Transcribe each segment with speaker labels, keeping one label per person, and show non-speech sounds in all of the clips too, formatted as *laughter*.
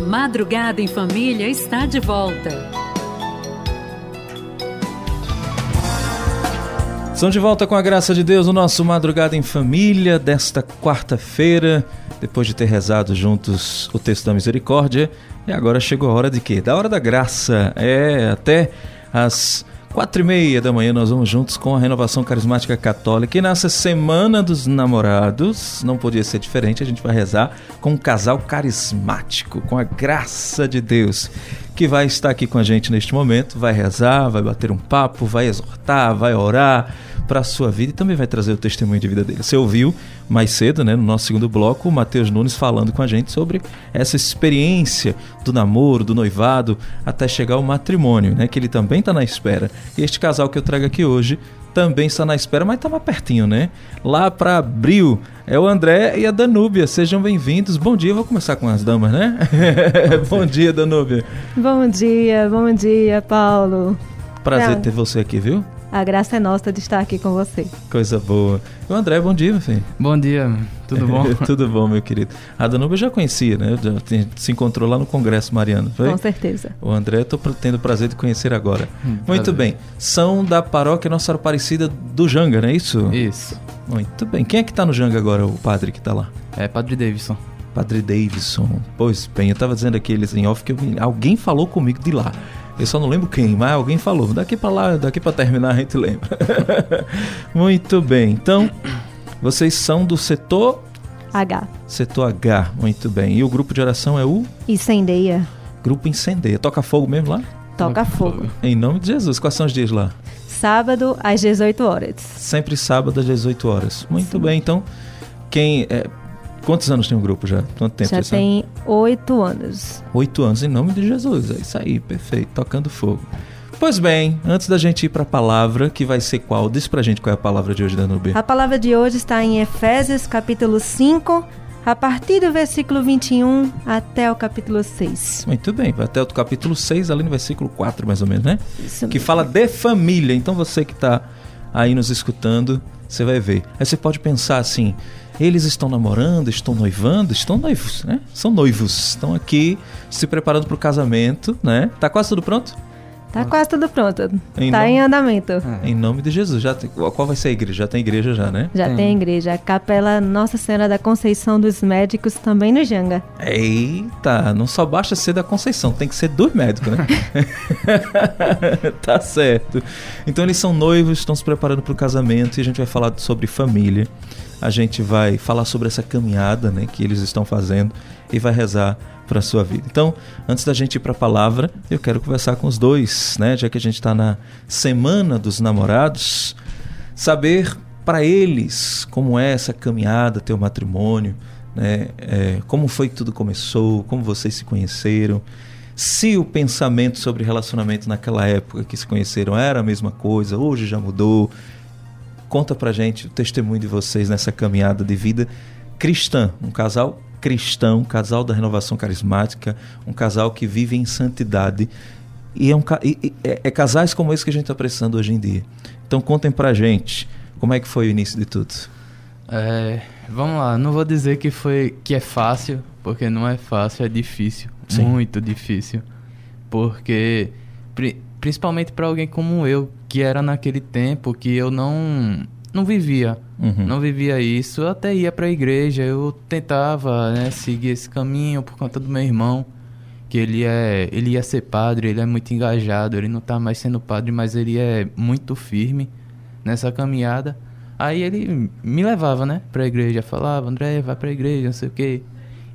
Speaker 1: Madrugada em Família está de volta.
Speaker 2: Estamos de volta com a graça de Deus, o nosso Madrugada em Família desta quarta-feira, depois de ter rezado juntos o texto da misericórdia. E agora chegou a hora de quê? Da hora da graça. É, até as Quatro e meia da manhã nós vamos juntos com a Renovação Carismática Católica. E nessa Semana dos Namorados, não podia ser diferente, a gente vai rezar com um casal carismático, com a graça de Deus, que vai estar aqui com a gente neste momento, vai rezar, vai bater um papo, vai exortar, vai orar, para a sua vida e também vai trazer o testemunho de vida dele. Você ouviu mais cedo, né, no nosso segundo bloco, o Matheus Nunes falando com a gente sobre essa experiência do namoro, do noivado, até chegar ao matrimônio, né, que ele também está na espera. E este casal que eu trago aqui hoje também está na espera, mas está mais pertinho, né? Lá para abril é o André e a Danúbia. Sejam bem-vindos. Bom dia, vou começar com as damas, né? *laughs* bom dia, Danúbia.
Speaker 3: Bom dia, bom dia, Paulo.
Speaker 2: Prazer é. ter você aqui, viu?
Speaker 3: A graça é nossa de estar aqui com você.
Speaker 2: Coisa boa. O André, bom dia, meu filho.
Speaker 4: Bom dia, tudo bom? *laughs*
Speaker 2: tudo bom, meu querido. A Danuba eu já conhecia, né? Já se encontrou lá no Congresso Mariano, foi?
Speaker 3: Com certeza.
Speaker 2: O André, estou tendo o prazer de conhecer agora. Hum, Muito prazer. bem. São da paróquia Nossa Senhora Aparecida do Janga, não é isso?
Speaker 4: Isso.
Speaker 2: Muito bem. Quem é que está no Janga agora, o padre que está lá?
Speaker 4: É Padre Davidson.
Speaker 2: Padre Davidson. Pois bem, eu estava dizendo aqui eles em off que eu, alguém falou comigo de lá. Eu só não lembro quem, mas alguém falou. Daqui para lá, daqui para terminar a gente lembra. *laughs* muito bem. Então, vocês são do setor
Speaker 3: H.
Speaker 2: Setor H, muito bem. E o grupo de oração é o
Speaker 3: Incendeia.
Speaker 2: Grupo Incendeia. Toca fogo mesmo lá?
Speaker 3: Toca fogo.
Speaker 2: Em nome de Jesus. Quais são os dias lá?
Speaker 3: Sábado às 18 horas.
Speaker 2: Sempre sábado às 18 horas. Muito Sim. bem. Então, quem é, Quantos anos tem o grupo já? Quanto tempo?
Speaker 3: Já tem oito anos.
Speaker 2: Oito anos, em nome de Jesus. É isso aí, perfeito. Tocando fogo. Pois bem, antes da gente ir para a palavra, que vai ser qual? Diz pra gente qual é a palavra de hoje, Danube.
Speaker 3: A palavra de hoje está em Efésios, capítulo 5, a partir do versículo 21 até o capítulo 6.
Speaker 2: Muito bem, até o capítulo 6, ali no versículo 4, mais ou menos, né?
Speaker 3: Isso
Speaker 2: que fala de família. Então você que está aí nos escutando, você vai ver. Aí você pode pensar assim: eles estão namorando, estão noivando, estão noivos, né? São noivos, estão aqui se preparando para o casamento, né? Tá quase tudo pronto?
Speaker 3: Tá quase tudo pronto. Em tá nome... em andamento.
Speaker 2: Em nome de Jesus. Já tem... Qual vai ser a igreja? Já tem igreja já, né?
Speaker 3: Já tem, tem igreja. A Capela Nossa Senhora da Conceição dos Médicos também no Janga.
Speaker 2: Eita, não só basta ser da Conceição, tem que ser dos médicos, né? *laughs* tá certo. Então eles são noivos, estão se preparando para o casamento e a gente vai falar sobre família a gente vai falar sobre essa caminhada né, que eles estão fazendo e vai rezar para a sua vida. Então, antes da gente ir para a palavra, eu quero conversar com os dois, né, já que a gente está na Semana dos Namorados, saber para eles como é essa caminhada, teu matrimônio, né, é, como foi que tudo começou, como vocês se conheceram, se o pensamento sobre relacionamento naquela época que se conheceram era a mesma coisa, hoje já mudou, Conta pra gente o testemunho de vocês nessa caminhada de vida cristã, um casal cristão, um casal da renovação carismática, um casal que vive em santidade. E é, um, e, é, é casais como esse que a gente está precisando hoje em dia. Então contem pra gente como é que foi o início de tudo.
Speaker 4: É, vamos lá, não vou dizer que foi que é fácil, porque não é fácil, é difícil, Sim. muito difícil. Porque principalmente para alguém como eu, que era naquele tempo que eu não não vivia, uhum. não vivia isso. Eu até ia para a igreja, eu tentava né, seguir esse caminho por conta do meu irmão, que ele é, ele ia ser padre, ele é muito engajado, ele não está mais sendo padre, mas ele é muito firme nessa caminhada. Aí ele me levava, né, para a igreja, falava, André, vai para a igreja, não sei o quê.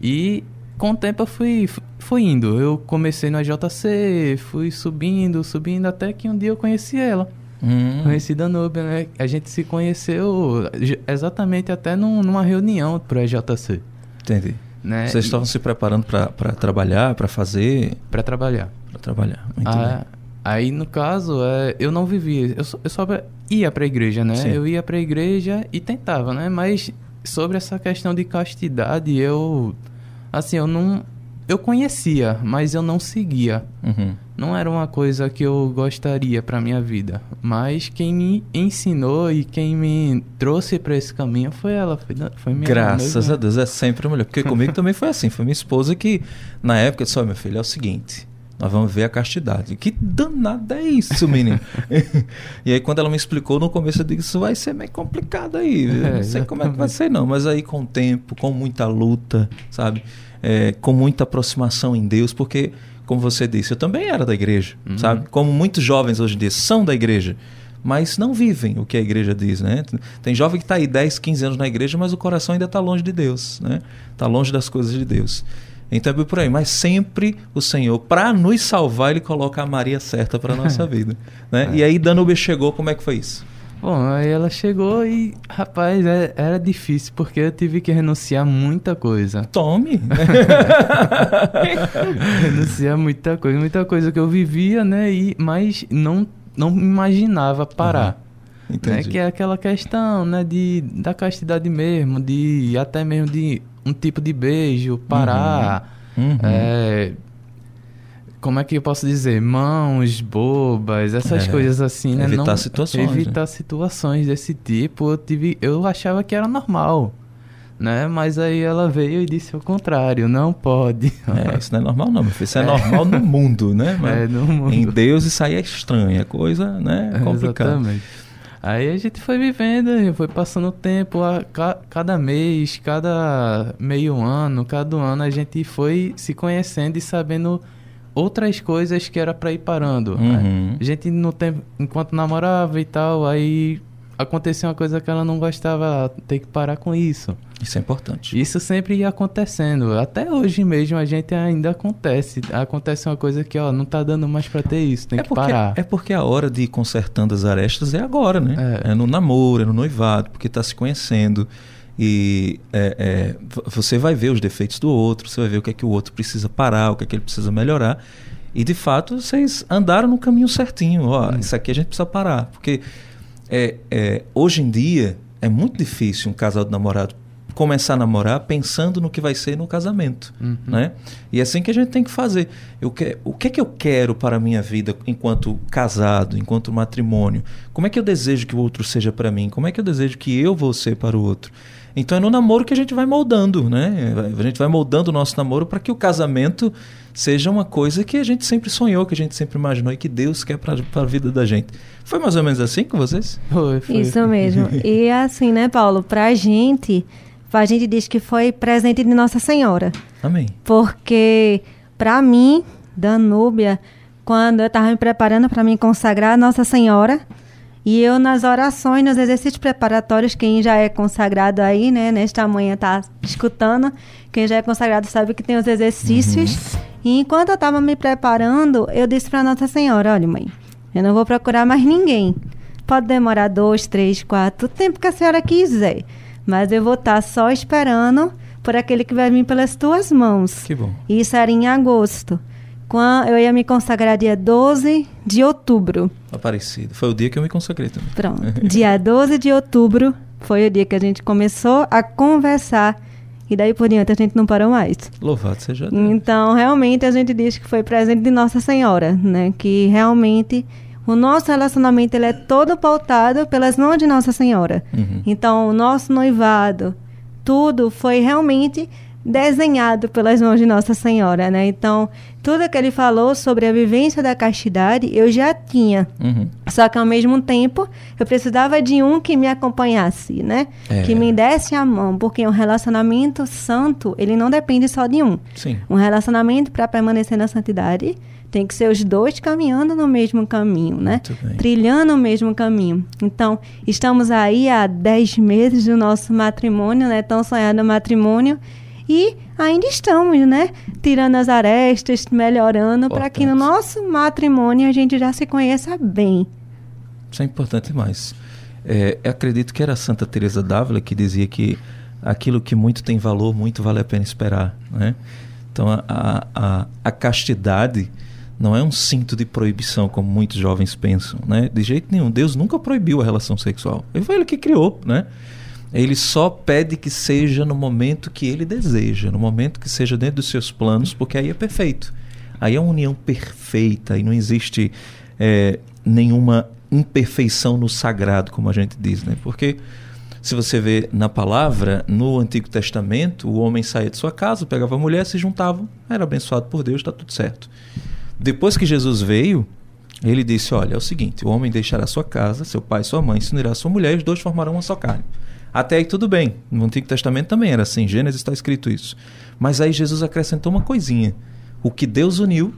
Speaker 4: E com o tempo eu fui, fui indo. Eu comecei no AJC, fui subindo, subindo, até que um dia eu conheci ela. Hum. Conheci Danúbia, né? A gente se conheceu exatamente até num, numa reunião pro EJC.
Speaker 2: Entendi. Né? Vocês estavam se preparando para trabalhar, para fazer?
Speaker 4: Para trabalhar.
Speaker 2: Para trabalhar. Muito
Speaker 4: ah, bem. Aí, no caso, é, eu não vivia. Eu só, eu só ia para a igreja, né? Sim. Eu ia para a igreja e tentava, né? Mas sobre essa questão de castidade, eu assim, eu não. Eu conhecia, mas eu não seguia. Uhum. não era uma coisa que eu gostaria para minha vida, mas quem me ensinou e quem me trouxe para esse caminho foi ela, foi, foi minha
Speaker 2: Graças a Deus, é sempre a mulher, porque comigo também foi assim, foi minha esposa que na época disse: "Olha, meu filho, é o seguinte, nós vamos ver a castidade. Que danada é isso, menino? *laughs* *laughs* e aí, quando ela me explicou, no começo eu disse: Isso vai ser meio complicado aí. É, não sei como é que vai ser, não. Mas aí, com o tempo, com muita luta, sabe? É, com muita aproximação em Deus, porque, como você disse, eu também era da igreja, uhum. sabe? Como muitos jovens hoje em dia são da igreja mas não vivem o que a igreja diz, né? Tem jovem que está aí 10, 15 anos na igreja, mas o coração ainda está longe de Deus, né? Está longe das coisas de Deus. Então é por aí. Mas sempre o Senhor, para nos salvar, Ele coloca a Maria certa para nossa *laughs* vida. Né? É. E aí Danube chegou, como é que foi isso?
Speaker 4: Bom, aí ela chegou e, rapaz, é, era difícil porque eu tive que renunciar muita coisa.
Speaker 2: Tome! *laughs*
Speaker 4: renunciar muita coisa, muita coisa que eu vivia, né? E, mas não, não imaginava parar. Uhum. Né? Que é aquela questão, né? De, da castidade mesmo, de até mesmo de um tipo de beijo, parar. Uhum. Uhum. É, como é que eu posso dizer? Mãos bobas, essas é, coisas assim,
Speaker 2: né? Evitar Não, situações.
Speaker 4: Evitar
Speaker 2: né?
Speaker 4: situações desse tipo. Eu, tive, eu achava que era normal. Né? Mas aí ela veio e disse o contrário, não pode.
Speaker 2: É, *laughs* isso não é normal não, meu filho. Isso é, é normal no mundo, né? Mas é, no mundo. Em Deus isso aí é estranho, é coisa, né? Complicada. Exatamente.
Speaker 4: Aí a gente foi vivendo, foi passando o tempo, a, ca, cada mês, cada meio ano, cada ano a gente foi se conhecendo e sabendo outras coisas que era para ir parando. Uhum. A gente no tempo, enquanto namorava e tal, aí aconteceu uma coisa que ela não gostava, tem que parar com isso.
Speaker 2: Isso é importante.
Speaker 4: Isso sempre ia acontecendo. Até hoje mesmo a gente ainda acontece. Acontece uma coisa que, ó, não tá dando mais para ter isso, tem é que
Speaker 2: porque,
Speaker 4: parar.
Speaker 2: É porque a hora de ir consertando as arestas é agora, né? É, é no namoro, é no noivado, porque tá se conhecendo. E é, é, você vai ver os defeitos do outro, você vai ver o que é que o outro precisa parar, o que é que ele precisa melhorar. E de fato vocês andaram no caminho certinho. Ó, hum. isso aqui a gente precisa parar. Porque é, é, hoje em dia é muito difícil um casal de namorado começar a namorar pensando no que vai ser no casamento, uhum. né? E é assim que a gente tem que fazer. Eu que, o que é que eu quero para a minha vida enquanto casado, enquanto matrimônio? Como é que eu desejo que o outro seja para mim? Como é que eu desejo que eu vou ser para o outro? Então é no namoro que a gente vai moldando, né? A gente vai moldando o nosso namoro para que o casamento seja uma coisa que a gente sempre sonhou, que a gente sempre imaginou e que Deus quer para a vida da gente. Foi mais ou menos assim com vocês?
Speaker 3: Foi, foi. Isso mesmo. e assim, né, Paulo, para a gente, a gente diz que foi presente de Nossa Senhora.
Speaker 2: Amém.
Speaker 3: Porque para mim, Danúbia, quando eu estava me preparando para me consagrar a Nossa Senhora, e eu nas orações, nos exercícios preparatórios, quem já é consagrado aí, né, nesta manhã tá escutando, quem já é consagrado sabe que tem os exercícios. Uhum. E enquanto eu estava me preparando, eu disse para Nossa Senhora, olha mãe, eu não vou procurar mais ninguém. Pode demorar dois, três, quatro, o tempo que a senhora quiser. Mas eu vou estar tá só esperando por aquele que vai vir pelas tuas mãos.
Speaker 2: Que bom.
Speaker 3: Isso era em agosto. Quando eu ia me consagrar dia 12 de outubro.
Speaker 2: Aparecido. Foi o dia que eu me consagrei também.
Speaker 3: Pronto. dia 12 de outubro foi o dia que a gente começou a conversar. E daí por diante a gente não parou mais.
Speaker 2: Louvado seja Deus.
Speaker 3: Então, realmente a gente diz que foi presente de Nossa Senhora, né? Que realmente o nosso relacionamento ele é todo pautado pelas mãos de Nossa Senhora. Uhum. Então, o nosso noivado, tudo foi realmente desenhado pelas mãos de Nossa Senhora, né? Então, tudo que ele falou sobre a vivência da castidade, eu já tinha. Uhum. Só que ao mesmo tempo, eu precisava de um que me acompanhasse, né? É. Que me desse a mão, porque um relacionamento santo, ele não depende só de um.
Speaker 2: Sim.
Speaker 3: Um relacionamento para permanecer na santidade, tem que ser os dois caminhando no mesmo caminho, né? Trilhando o mesmo caminho. Então, estamos aí há 10 meses do nosso matrimônio, né? Tão sonhado matrimônio. E ainda estamos, né? Tirando as arestas, melhorando, para que no nosso matrimônio a gente já se conheça bem.
Speaker 2: Isso é importante demais. É, acredito que era Santa Teresa d'Ávila que dizia que aquilo que muito tem valor, muito vale a pena esperar, né? Então a, a, a castidade não é um cinto de proibição como muitos jovens pensam, né? De jeito nenhum. Deus nunca proibiu a relação sexual. Ele foi ele que criou, né? Ele só pede que seja no momento que ele deseja, no momento que seja dentro dos seus planos, porque aí é perfeito. Aí é uma união perfeita e não existe é, nenhuma imperfeição no sagrado, como a gente diz, né? Porque se você vê na palavra, no Antigo Testamento, o homem saía de sua casa, pegava a mulher, se juntavam, era abençoado por Deus, está tudo certo. Depois que Jesus veio, ele disse: Olha, é o seguinte: o homem deixará sua casa, seu pai e sua mãe, se unirá a sua mulher, e os dois formarão uma só carne. Até aí tudo bem. No Antigo Testamento também era assim, Gênesis está escrito isso. Mas aí Jesus acrescentou uma coisinha: o que Deus uniu,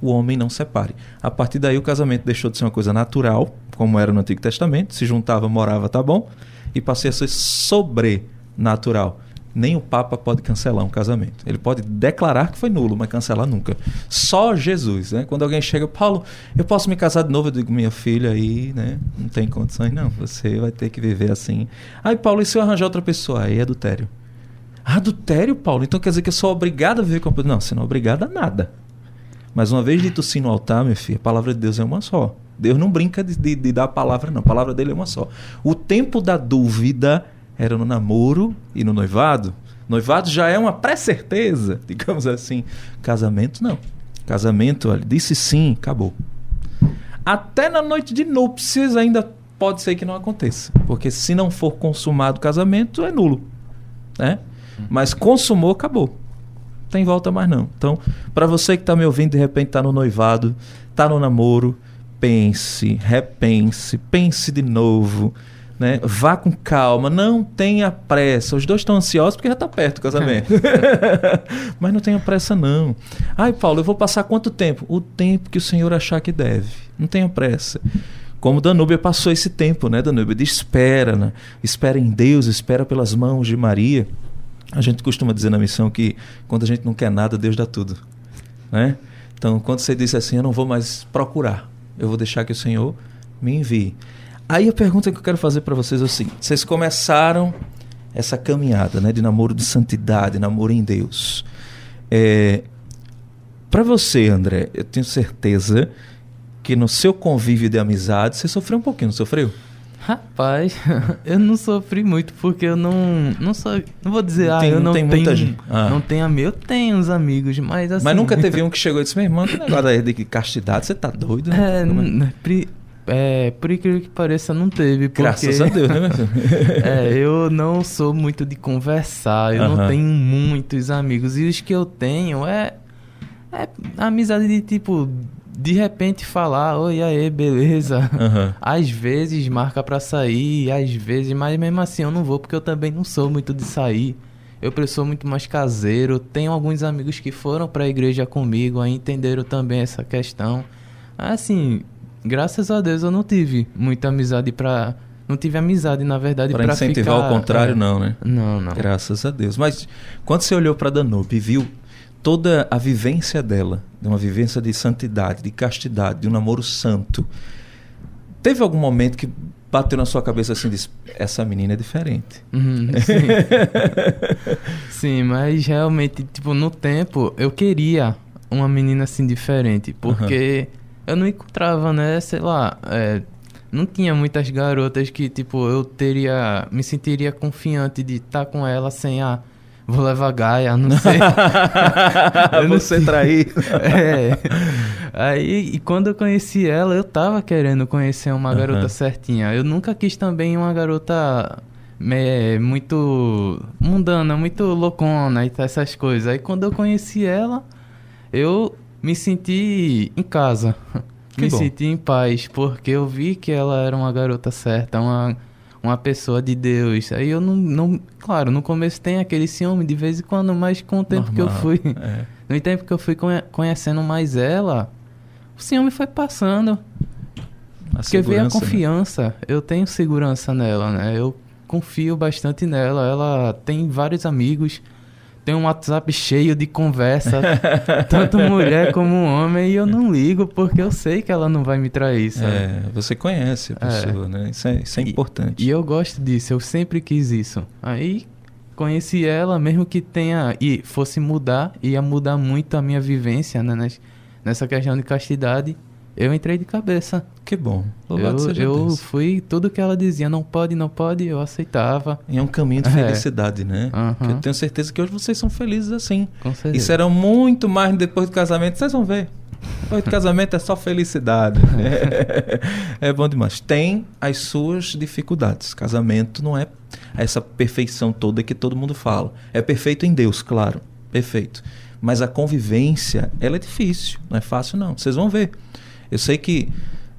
Speaker 2: o homem não separe. A partir daí o casamento deixou de ser uma coisa natural, como era no Antigo Testamento, se juntava, morava, tá bom, e passei a ser sobrenatural. Nem o Papa pode cancelar um casamento. Ele pode declarar que foi nulo, mas cancelar nunca. Só Jesus, né? Quando alguém chega, Paulo, eu posso me casar de novo? Eu digo, minha filha aí, né? Não tem condições, não. Você vai ter que viver assim. Aí, Paulo, e se eu arranjar outra pessoa? Aí adultério. Adultério, Paulo? Então quer dizer que eu sou obrigado a viver com a Não, você não é obrigado a nada. Mas uma vez dito sim no altar, meu filho, a palavra de Deus é uma só. Deus não brinca de, de, de dar a palavra, não. A palavra dele é uma só. O tempo da dúvida era no namoro e no noivado. Noivado já é uma pré-certeza, *laughs* digamos assim. Casamento, não. Casamento, olha, disse sim, acabou. Até na noite de núpcias ainda pode ser que não aconteça. Porque se não for consumado o casamento, é nulo. Né? Mas consumou, acabou. Tem volta mais não. Então, para você que está me ouvindo, de repente está no noivado, está no namoro, pense, repense, pense de novo né? Vá com calma, não tenha pressa. Os dois estão ansiosos porque já está perto o casamento. *laughs* Mas não tenha pressa, não. Ai, Paulo, eu vou passar quanto tempo? O tempo que o Senhor achar que deve. Não tenha pressa. Como Danúbia passou esse tempo, né, Danúbia? De espera, né? Espera em Deus, espera pelas mãos de Maria. A gente costuma dizer na missão que quando a gente não quer nada, Deus dá tudo. Né? Então, quando você diz assim, eu não vou mais procurar, eu vou deixar que o Senhor me envie. Aí a pergunta que eu quero fazer para vocês é seguinte: vocês começaram essa caminhada né, de namoro de santidade, namoro em Deus. É, para você, André, eu tenho certeza que no seu convívio de amizade você sofreu um pouquinho, não sofreu?
Speaker 4: Rapaz, *laughs* eu não sofri muito porque eu não não sou, não vou dizer, ah,
Speaker 2: tem,
Speaker 4: eu não
Speaker 2: tem
Speaker 4: tenho,
Speaker 2: muita gente. Ah.
Speaker 4: não tenho amigo, eu tenho uns amigos, mas assim.
Speaker 2: Mas nunca teve *laughs* um que chegou e disse: "Meu irmão, que negócio aí de castidade, você tá doido?"
Speaker 4: É,
Speaker 2: Como
Speaker 4: n- pri- é, por incrível que pareça, não teve. Porque,
Speaker 2: Graças a Deus, né, *laughs*
Speaker 4: é, eu não sou muito de conversar, eu não tenho muitos amigos. E os que eu tenho é, é amizade de tipo, de repente falar, oi, aí, beleza.
Speaker 2: Aham.
Speaker 4: Às vezes marca pra sair, às vezes, mas mesmo assim eu não vou porque eu também não sou muito de sair. Eu sou muito mais caseiro. Tenho alguns amigos que foram pra igreja comigo, aí entenderam também essa questão. Assim, graças a Deus eu não tive muita amizade pra. Não tive amizade, na verdade,
Speaker 2: Para incentivar
Speaker 4: ficar-
Speaker 2: ao contrário,
Speaker 4: é.
Speaker 2: não, né?
Speaker 4: Não, não.
Speaker 2: Graças a Deus. Mas quando você olhou para Danube e viu toda a vivência dela, de uma vivência de santidade, de castidade, de um namoro santo, teve algum momento que bateu na sua cabeça assim, disse, essa menina é diferente.
Speaker 4: Uhum, *laughs* sim. sim, mas realmente, tipo, no tempo eu queria uma menina assim diferente, porque eu não encontrava, né, sei lá, é, não tinha muitas garotas que, tipo, eu teria, me sentiria confiante de estar com ela sem, ah, vou levar Gaia, não sei. *laughs* Eu não
Speaker 2: Você trair. *laughs*
Speaker 4: É. Aí, e quando eu conheci ela, eu tava querendo conhecer uma garota
Speaker 2: Aham.
Speaker 4: certinha. Eu nunca quis também uma garota é, muito mundana, muito loucona e essas coisas. Aí quando eu conheci ela, eu me senti em casa. *laughs*
Speaker 2: Que
Speaker 4: me
Speaker 2: bom.
Speaker 4: senti em paz, porque eu vi que ela era uma garota certa, uma, uma pessoa de Deus. Aí eu não, não. Claro, no começo tem aquele ciúme de vez em quando, mas com o tempo que eu
Speaker 2: Normal.
Speaker 4: fui.
Speaker 2: É. *laughs*
Speaker 4: No tempo que eu fui conhe- conhecendo mais ela, o ciúme foi passando.
Speaker 2: A
Speaker 4: Porque veio a
Speaker 2: né?
Speaker 4: confiança. Eu tenho segurança nela, né? Eu confio bastante nela. Ela tem vários amigos. Tem um WhatsApp cheio de conversa. tanto mulher como homem. E eu não ligo porque eu sei que ela não vai me trair, sabe?
Speaker 2: É, você conhece a
Speaker 4: É.
Speaker 2: pessoa, né? Isso é, isso é
Speaker 4: E-
Speaker 2: importante.
Speaker 4: E eu gosto disso, eu sempre quis isso. Aí conheci ela, mesmo que tenha e fosse mudar, ia mudar muito a minha vivência né, nes- nessa questão de castidade. Eu entrei de cabeça.
Speaker 2: Que bom.
Speaker 4: Louvado eu, seja eu Deus. fui tudo que ela dizia, não pode, não pode, eu aceitava.
Speaker 2: E é um caminho de é. felicidade, é. né? Uhum. Eu tenho certeza que hoje vocês são felizes assim.
Speaker 4: Com certeza.
Speaker 2: E serão muito mais depois do casamento, vocês vão ver. Depois do *laughs* casamento é só felicidade. é, *laughs* é bom demais. Tem as suas dificuldades. Casamento não é essa perfeição toda que todo mundo fala. É perfeito em Deus, claro. Perfeito. Mas a convivência, ela é difícil. Não é fácil, não. Vocês vão ver. Eu sei que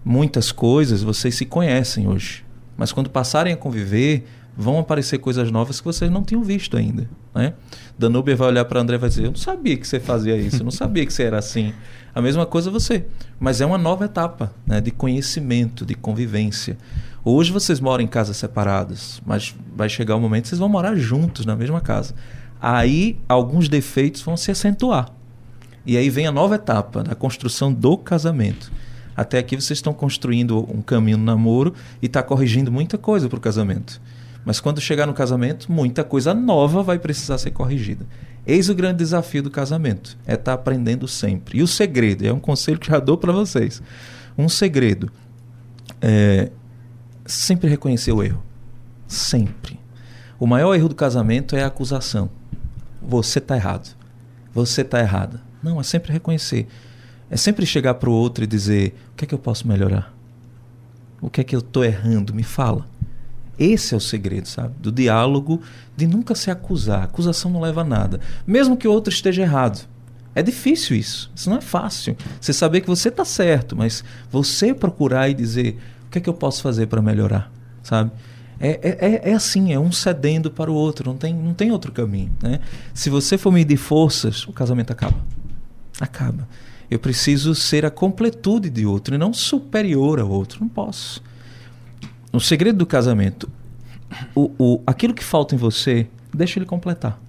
Speaker 2: muitas coisas vocês se conhecem hoje. Mas quando passarem a conviver, vão aparecer coisas novas que vocês não tinham visto ainda. Né? Danúbia vai olhar para André e vai dizer: Eu não sabia que você fazia isso, eu não sabia que você era assim. A mesma coisa você. Mas é uma nova etapa né, de conhecimento, de convivência. Hoje vocês moram em casas separadas, mas vai chegar o um momento que vocês vão morar juntos na mesma casa. Aí alguns defeitos vão se acentuar. E aí vem a nova etapa da construção do casamento. Até aqui vocês estão construindo um caminho no namoro e está corrigindo muita coisa para o casamento. Mas quando chegar no casamento, muita coisa nova vai precisar ser corrigida. Eis o grande desafio do casamento: é estar tá aprendendo sempre. E o segredo, é um conselho que já dou para vocês. Um segredo é sempre reconhecer o erro. Sempre. O maior erro do casamento é a acusação. Você está errado. Você está errada. Não, é sempre reconhecer. É sempre chegar para o outro e dizer: o que é que eu posso melhorar? O que é que eu estou errando? Me fala. Esse é o segredo, sabe? Do diálogo, de nunca se acusar. Acusação não leva a nada. Mesmo que o outro esteja errado. É difícil isso. Isso não é fácil. Você saber que você está certo, mas você procurar e dizer: o que é que eu posso fazer para melhorar? Sabe? É, é, é, é, assim, é um cedendo para o outro, não tem, não tem outro caminho. Né? Se você for medir forças, o casamento acaba. Acaba. Eu preciso ser a completude de outro e não superior ao outro. Não posso. O segredo do casamento, o, o, aquilo que falta em você, deixa ele completar.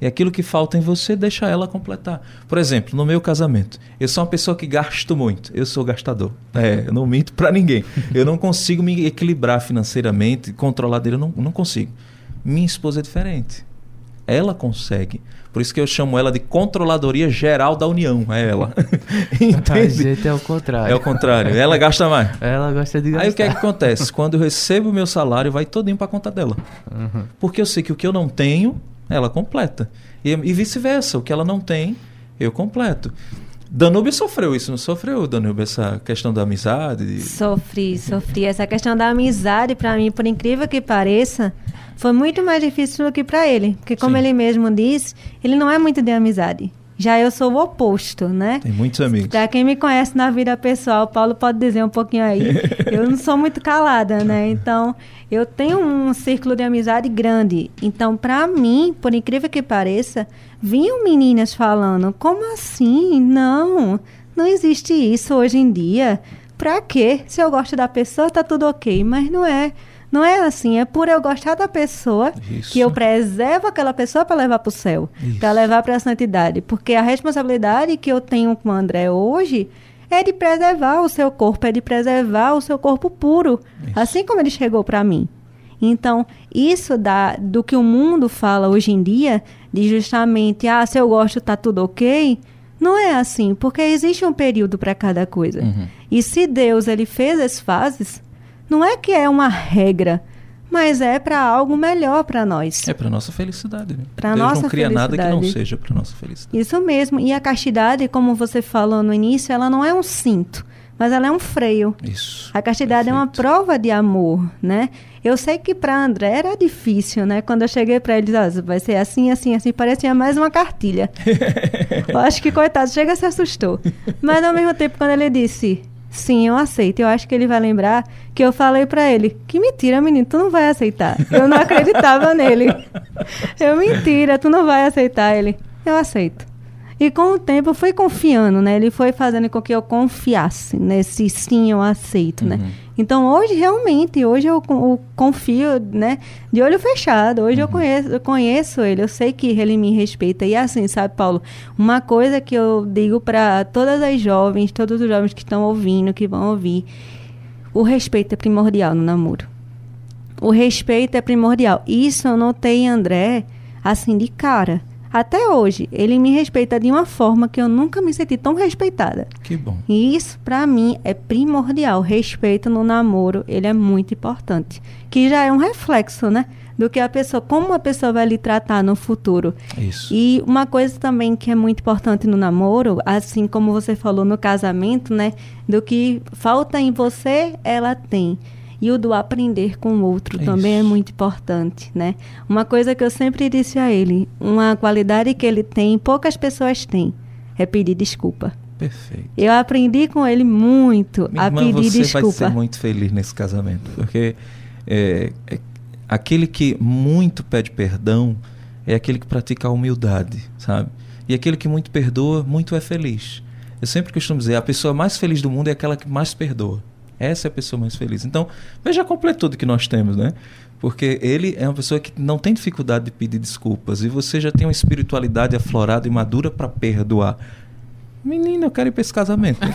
Speaker 2: E aquilo que falta em você, deixa ela completar. Por exemplo, no meu casamento, eu sou uma pessoa que gasto muito. Eu sou gastador. É, eu não minto para ninguém. Eu não consigo me equilibrar financeiramente, controlar dele, eu não, não consigo. Minha esposa é diferente. Ela consegue. Por isso que eu chamo ela de Controladoria Geral da União. É ela. *laughs* *laughs*
Speaker 4: Entende? A gente é o contrário.
Speaker 2: É o contrário. Ela gasta mais.
Speaker 4: Ela gosta de gastar.
Speaker 2: Aí o que é que acontece? *laughs* Quando eu recebo o meu salário, vai todinho para a conta dela. Uhum. Porque eu sei que o que eu não tenho, ela completa. E, e vice-versa. O que ela não tem, eu completo. Danúbia sofreu isso, não sofreu, Danúbia, essa questão da amizade?
Speaker 3: Sofri, sofri. Essa questão da amizade, para mim, por incrível que pareça, foi muito mais difícil do que para ele. Porque, como Sim. ele mesmo disse, ele não é muito de amizade. Já eu sou o oposto, né?
Speaker 2: Tem muitos amigos.
Speaker 3: Para quem me conhece na vida pessoal, Paulo pode dizer um pouquinho aí. *laughs* eu não sou muito calada, né? Então, eu tenho um círculo de amizade grande. Então, para mim, por incrível que pareça, vinham meninas falando: como assim? Não, não existe isso hoje em dia. Pra quê? Se eu gosto da pessoa, tá tudo ok. Mas não é. Não é assim, é por eu gostar da pessoa Isso. que eu preservo aquela pessoa para levar para o céu, para levar para a santidade. Porque a responsabilidade que eu tenho com o André hoje é de preservar o seu corpo, é de preservar o seu corpo puro, isso. assim como ele chegou para mim. Então, isso da, do que o mundo fala hoje em dia, de justamente, ah, se eu gosto, tá tudo ok, não é assim, porque existe um período para cada coisa. Uhum. E se Deus ele fez as fases, não é que é uma regra, mas é para algo melhor para nós.
Speaker 2: É para nossa felicidade. Né?
Speaker 3: Para nossa
Speaker 2: não cria
Speaker 3: felicidade.
Speaker 2: nada que não seja para nossa felicidade.
Speaker 3: Isso mesmo. E a castidade, como você falou no início, ela não é um cinto, mas ela é um freio.
Speaker 2: Isso.
Speaker 3: A castidade perfeito. é uma prova de amor, né? Eu sei que para André era difícil, né? Quando eu cheguei para ele, disse, vai ser assim, assim, assim, parecia mais uma cartilha. *laughs* eu acho que coitado, chega se assustou. Mas ao mesmo tempo, quando ele disse, Sim, eu aceito. Eu acho que ele vai lembrar que eu falei para ele: Que mentira, menino, tu não vai aceitar. Eu não acreditava nele. *laughs* Eu, mentira, tu não vai aceitar ele. Eu aceito. E com o tempo eu fui confiando, né? Ele foi fazendo com que eu confiasse nesse sim, eu aceito, né? uhum. né? Então hoje realmente, hoje eu, eu, confio, né? De olho fechado. Hoje uhum. eu conheço, eu conheço ele, eu sei que ele me respeita. E assim, sabe, Paulo, uma coisa que eu digo para todas as jovens, todos os jovens que estão ouvindo, que vão ouvir, o respeito é primordial no namoro. O respeito é primordial. Isso eu notei, André, assim de cara Até hoje, ele me respeita de uma forma que eu nunca me senti tão respeitada.
Speaker 2: Que bom.
Speaker 3: E isso, para mim, é primordial. Respeito no namoro, ele é muito importante. Que já é um reflexo, né? Do que a pessoa, como a pessoa vai lhe tratar no futuro.
Speaker 2: Isso.
Speaker 3: E uma coisa também que é muito importante no namoro, assim como você falou no casamento, né? Do que falta em você, ela tem. E o do aprender com o outro
Speaker 2: Isso.
Speaker 3: também é muito importante, né? Uma coisa que eu sempre disse a ele, uma qualidade que ele tem, poucas pessoas têm, é pedir desculpa.
Speaker 2: Perfeito.
Speaker 3: Eu aprendi com ele muito
Speaker 2: Minha
Speaker 3: a
Speaker 2: irmã,
Speaker 3: pedir
Speaker 2: você vai
Speaker 3: desculpa.
Speaker 2: ser muito feliz nesse casamento, porque é, é, aquele que muito pede perdão é aquele que pratica a humildade, sabe? E aquele que muito perdoa, muito é feliz. Eu sempre costumo dizer, a pessoa mais feliz do mundo é aquela que mais perdoa. Essa é a pessoa mais feliz. Então, veja a completude que nós temos, né? Porque ele é uma pessoa que não tem dificuldade de pedir desculpas e você já tem uma espiritualidade aflorada e madura para perdoar. Menina, eu quero ir para esse casamento. *laughs*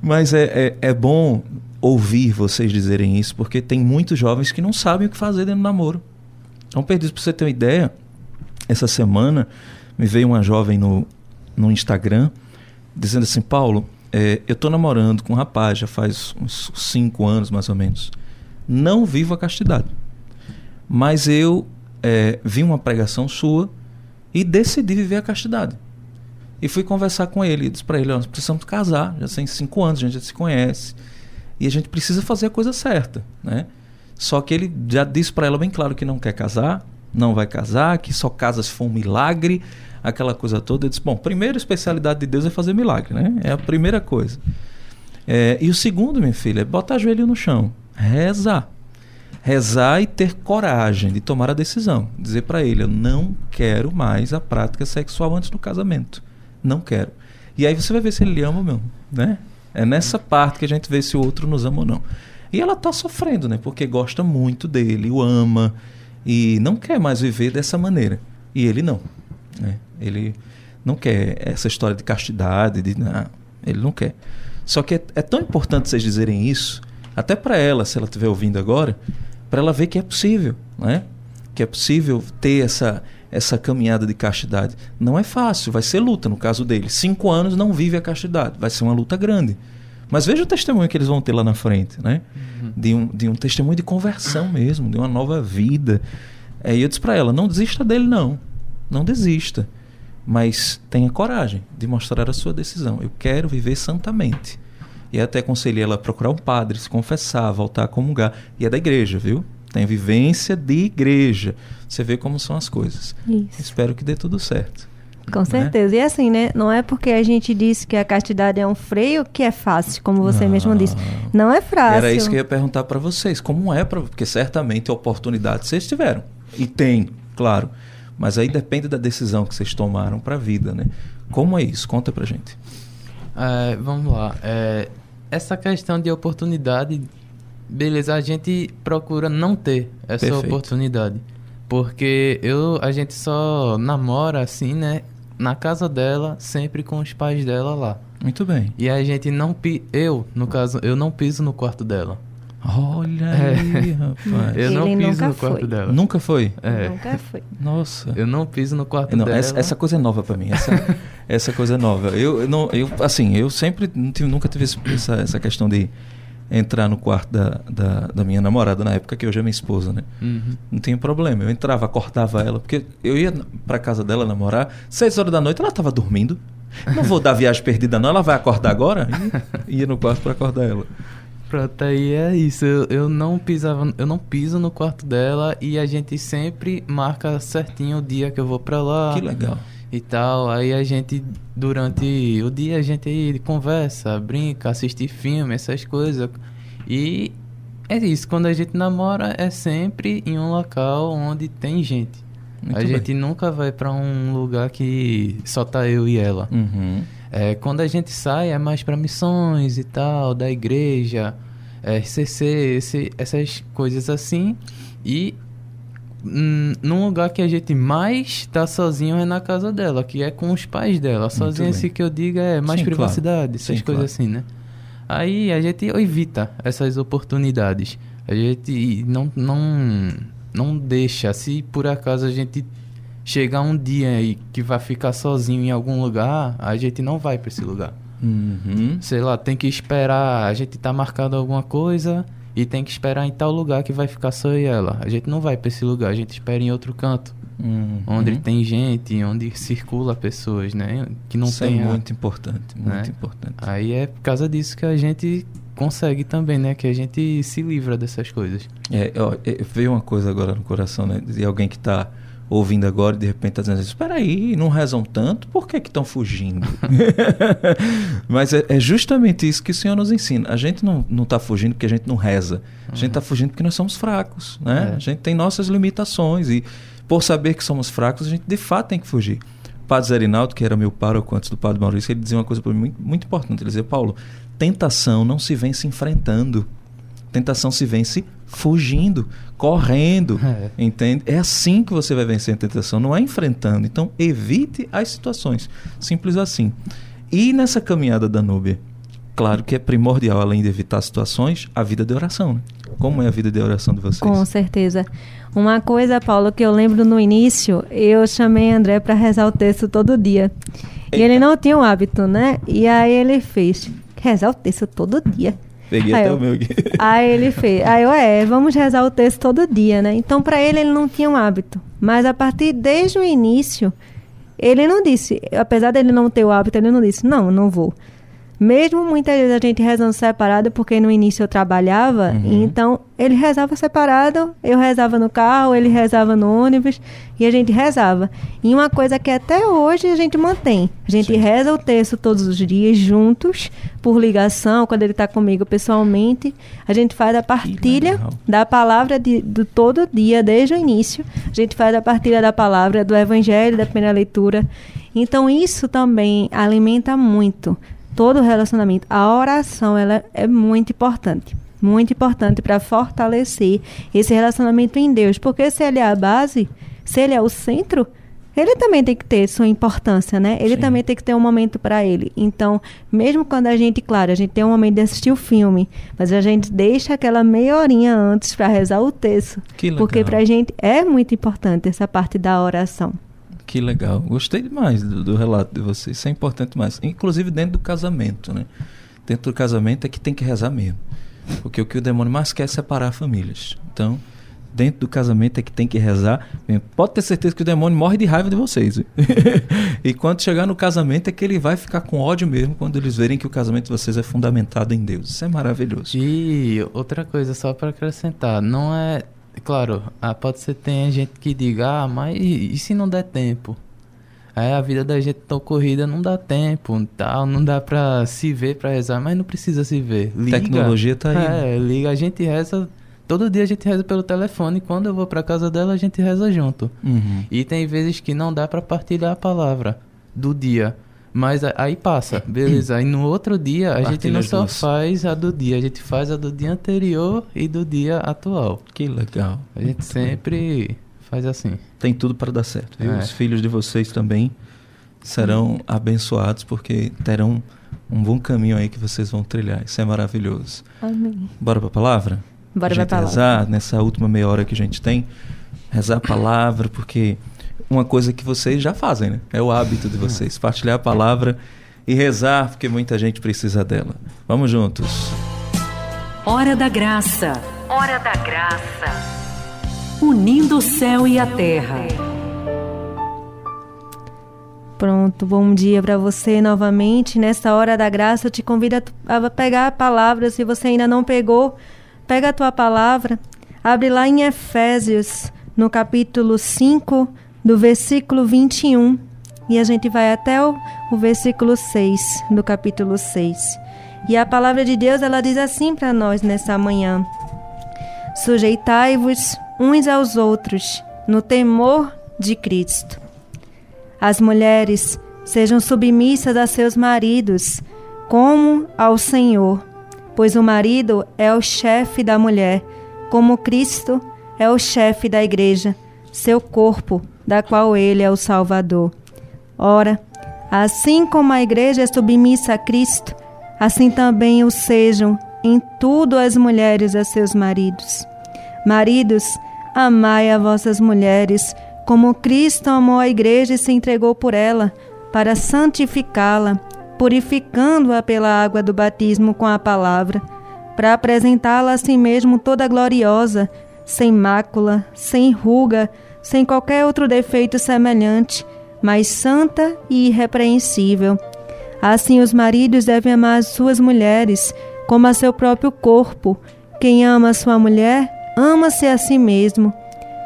Speaker 2: Mas é, é, é bom ouvir vocês dizerem isso, porque tem muitos jovens que não sabem o que fazer dentro do namoro. Então, perdido, para você ter uma ideia, essa semana me veio uma jovem no, no Instagram dizendo assim: Paulo, é, eu estou namorando com um rapaz já faz uns cinco anos mais ou menos. Não vivo a castidade. Mas eu é, vi uma pregação sua e decidi viver a castidade. E fui conversar com ele. Disse para ele: Nós precisamos casar. Já tem cinco anos, a gente já se conhece. E a gente precisa fazer a coisa certa. Né? Só que ele já disse para ela bem claro que não quer casar, não vai casar, que só casa se for um milagre, aquela coisa toda. Eu disse: Bom, primeira especialidade de Deus é fazer milagre, né? É a primeira coisa. É, e o segundo, minha filha, é botar joelho no chão, rezar. Rezar e ter coragem de tomar a decisão. Dizer para ele: Eu não quero mais a prática sexual antes do casamento. Não quero. E aí você vai ver se ele ama mesmo, né? É nessa parte que a gente vê se o outro nos ama ou não. E ela tá sofrendo, né? Porque gosta muito dele, o ama e não quer mais viver dessa maneira. E ele não. Né? Ele não quer essa história de castidade, de não, ele não quer. Só que é, é tão importante vocês dizerem isso, até para ela, se ela estiver ouvindo agora, para ela ver que é possível, né? Que é possível ter essa essa caminhada de castidade. Não é fácil, vai ser luta no caso dele. Cinco anos não vive a castidade, vai ser uma luta grande. Mas veja o testemunho que eles vão ter lá na frente, né? Uhum. De, um, de um testemunho de conversão mesmo, de uma nova vida. Aí eu disse para ela: não desista dele, não. Não desista. Mas tenha coragem de mostrar a sua decisão. Eu quero viver santamente. E até aconselhei ela a procurar um padre, se confessar, voltar a comungar. E é da igreja, viu? Tem vivência de igreja. Você vê como são as coisas.
Speaker 3: Isso.
Speaker 2: Espero que dê tudo certo.
Speaker 3: Com certeza. Né? E assim, né? Não é porque a gente disse que a castidade é um freio que é fácil, como você
Speaker 2: não,
Speaker 3: mesmo disse. Não é fácil.
Speaker 2: Era isso que eu ia perguntar para vocês. Como é para porque certamente oportunidades vocês tiveram e tem, claro. Mas aí depende da decisão que vocês tomaram para a vida, né? Como é isso? Conta pra gente.
Speaker 4: É, vamos lá. É, essa questão de oportunidade, beleza, a gente procura não ter essa
Speaker 2: Perfeito.
Speaker 4: oportunidade. Porque eu, a gente só namora assim, né? Na casa dela, sempre com os pais dela lá.
Speaker 2: Muito bem.
Speaker 4: E a gente não eu, no caso, eu não piso no quarto dela.
Speaker 2: Olha aí, é. *laughs* rapaz.
Speaker 4: Eu não
Speaker 3: Ele
Speaker 4: piso
Speaker 3: nunca
Speaker 4: no quarto
Speaker 3: foi.
Speaker 4: dela.
Speaker 2: Nunca foi?
Speaker 4: É.
Speaker 3: Nunca foi.
Speaker 2: Nossa.
Speaker 4: Eu não piso no quarto
Speaker 2: Não,
Speaker 4: dela.
Speaker 2: essa, essa coisa é nova para mim. Essa, *laughs* essa coisa é nova. Eu, eu não, eu assim, eu sempre não tive, nunca tive essa, essa questão de entrar no quarto da, da, da minha namorada na época que hoje é minha esposa, né?
Speaker 4: Uhum.
Speaker 2: Não tinha problema. Eu entrava, acordava ela, porque eu ia pra casa dela namorar, seis horas da noite ela tava dormindo. Não vou dar viagem perdida, não. Ela vai acordar agora? E *laughs* ia no quarto para acordar ela.
Speaker 4: Pronto, aí é isso. Eu, eu não pisava, eu não piso no quarto dela e a gente sempre marca certinho o dia que eu vou pra lá.
Speaker 2: Que legal.
Speaker 4: E tal. Aí a gente, durante o dia, a gente conversa, brinca, assiste filme, essas coisas. E é isso. Quando a gente namora, é sempre em um local onde tem gente.
Speaker 2: Muito
Speaker 4: a
Speaker 2: bem.
Speaker 4: gente nunca vai pra um lugar que só tá eu e ela.
Speaker 2: Uhum.
Speaker 4: É, quando a gente sai é mais para missões e tal, da igreja, é, RCC, esse, essas coisas assim. E hum, num lugar que a gente mais tá sozinho é na casa dela, que é com os pais dela. Sozinho, esse que eu digo é mais
Speaker 2: Sim, claro.
Speaker 4: privacidade, essas
Speaker 2: Sim,
Speaker 4: coisas
Speaker 2: claro.
Speaker 4: assim, né? Aí a gente evita essas oportunidades. A gente não, não, não deixa. Se por acaso a gente chegar um dia aí que vai ficar sozinho em algum lugar, a gente não vai para esse lugar.
Speaker 2: Uhum.
Speaker 4: Sei lá, tem que esperar. A gente tá marcando alguma coisa e tem que esperar em tal lugar que vai ficar só eu e ela. A gente não vai para esse lugar, a gente espera em outro canto.
Speaker 2: Uhum.
Speaker 4: Onde tem gente, onde circula pessoas, né? Que não
Speaker 2: Isso
Speaker 4: tem.
Speaker 2: é
Speaker 4: a-
Speaker 2: muito importante, muito
Speaker 4: né?
Speaker 2: importante.
Speaker 4: Aí é por causa disso que a gente consegue também, né? Que a gente se livra dessas coisas.
Speaker 2: É, ó, é, veio uma coisa agora no coração, né? De alguém que está ouvindo agora e de repente está dizendo assim, espera aí, não rezam tanto, por que que estão fugindo? *laughs* Mas é, é justamente isso que o Senhor nos ensina. A gente não está fugindo porque a gente não reza. A gente está fugindo porque nós somos fracos, né?
Speaker 4: É.
Speaker 2: A gente tem nossas limitações e por saber que somos fracos, a gente de fato tem que fugir. O Padre Zé Rinaldo, que era meu pároco antes do Padre Maurício, ele dizia uma coisa para mim muito, muito importante. Ele dizia, Paulo, tentação não se vence enfrentando. Tentação se vence fugindo, correndo.
Speaker 4: É.
Speaker 2: Entende? É assim que você vai vencer a tentação, não é enfrentando. Então, evite as situações. Simples assim. E nessa caminhada da Núbia, claro que é primordial, além de evitar situações, a vida de oração. Né? Como é a vida de oração de vocês?
Speaker 3: Com certeza. Uma coisa, Paulo, que eu lembro no início, eu chamei André para rezar o texto todo dia. E
Speaker 2: Eita.
Speaker 3: ele não tinha o hábito, né? E aí ele fez rezar o texto todo dia.
Speaker 2: Peguei
Speaker 3: Aí
Speaker 2: até
Speaker 3: eu-
Speaker 2: o meu aqui. *laughs*
Speaker 3: Aí ele fez. Aí eu, é, vamos rezar o texto todo dia, né? Então, para ele, ele não tinha um hábito. Mas a partir, desde o início, ele não disse, apesar dele não ter o hábito, ele não disse, não, não vou. Mesmo muitas vezes a gente rezando separado, porque no início eu trabalhava,
Speaker 2: Uhum.
Speaker 3: então ele rezava separado, eu rezava no carro, ele rezava no ônibus e a gente rezava. E uma coisa que até hoje a gente mantém: a gente
Speaker 2: Sim.
Speaker 3: reza o texto todos os dias juntos, por ligação, quando ele está comigo pessoalmente. A gente faz a partilha da palavra de, do todo dia, desde o início. A gente faz a partilha da palavra, do evangelho, da primeira leitura. Então, isso também alimenta muito todo relacionamento. A oração, ela é muito importante. Muito importante para fortalecer esse relacionamento em Deus. Porque se ele é a base, se ele é o centro, ele também tem que ter sua importância, né? Ele
Speaker 2: Sim.
Speaker 3: também tem que ter um momento para ele. Então, mesmo quando a gente, claro, a gente tem um momento de assistir o filme, mas a gente deixa aquela meia horinha antes para rezar o texto. Porque pra gente é muito importante essa parte da oração.
Speaker 2: Que legal. Gostei demais do, do relato de vocês. Isso é importante demais. Inclusive dentro do casamento, né? Dentro do casamento é que tem que rezar mesmo. Porque o que o demônio mais quer é separar famílias. Então, dentro do casamento é que tem que rezar. Pode ter certeza que o demônio morre de raiva de vocês. *laughs* e quando chegar no casamento é que ele vai ficar com ódio mesmo quando eles verem que o casamento de vocês é fundamentado em Deus. Isso é maravilhoso.
Speaker 4: E outra coisa, só para acrescentar, não é. Claro, ah, pode ser tem gente que diga, ah, mas e, e se não der tempo? Aí a vida da gente tão corrida, não dá tempo, tal, não dá pra se ver pra rezar, mas não precisa se ver. Liga.
Speaker 2: Tecnologia tá aí, né?
Speaker 4: É, liga, a gente reza. Todo dia a gente reza pelo telefone, quando eu vou pra casa dela, a gente reza junto.
Speaker 2: Uhum.
Speaker 4: E tem vezes que não dá pra partilhar a palavra do dia. Mas a- aí passa, *clears throat* beleza. Aí no outro dia a gente não só
Speaker 2: duas.
Speaker 4: faz a do dia, a gente faz a do dia anterior e do dia atual.
Speaker 2: Que legal.
Speaker 4: A gente sempre faz assim.
Speaker 2: tem tudo para dar certo.
Speaker 4: É.
Speaker 2: Os filhos de vocês também serão abençoados porque terão um bom caminho aí que vocês vão trilhar. Isso é maravilhoso.
Speaker 3: Amém.
Speaker 2: Bora para a palavra?
Speaker 3: Bora
Speaker 2: a
Speaker 3: pra
Speaker 2: gente
Speaker 3: palavra.
Speaker 2: rezar nessa última meia hora que a gente tem, rezar a palavra, porque uma coisa que vocês já fazem, né? É o hábito de vocês, partilhar a palavra e rezar, porque muita gente precisa dela. Vamos juntos.
Speaker 1: Hora da Graça. Hora da Graça. Unindo o céu e a terra.
Speaker 3: Pronto, bom dia para você novamente. Nessa hora da graça, eu te convido a pegar a palavra. Se você ainda não pegou, pega a tua palavra, abre lá em Efésios, no capítulo 5, do versículo 21. E a gente vai até o, o versículo 6, do capítulo 6. E a palavra de Deus, ela diz assim para nós nessa manhã: Sujeitai-vos uns aos outros no temor de Cristo. As mulheres sejam submissas a seus maridos, como ao Senhor, pois o marido é o chefe da mulher, como Cristo é o chefe da igreja, seu corpo, da qual ele é o Salvador. Ora, assim como a igreja é submissa a Cristo, assim também o sejam em tudo as mulheres a seus maridos. Maridos, Amai a vossas mulheres, como Cristo amou a igreja e se entregou por ela, para santificá-la, purificando-a pela água do batismo com a palavra, para apresentá-la a si mesmo toda gloriosa, sem mácula, sem ruga, sem qualquer outro defeito semelhante, mas santa e irrepreensível. Assim, os maridos devem amar as suas mulheres como a seu próprio corpo. Quem ama sua mulher, ama-se a si mesmo.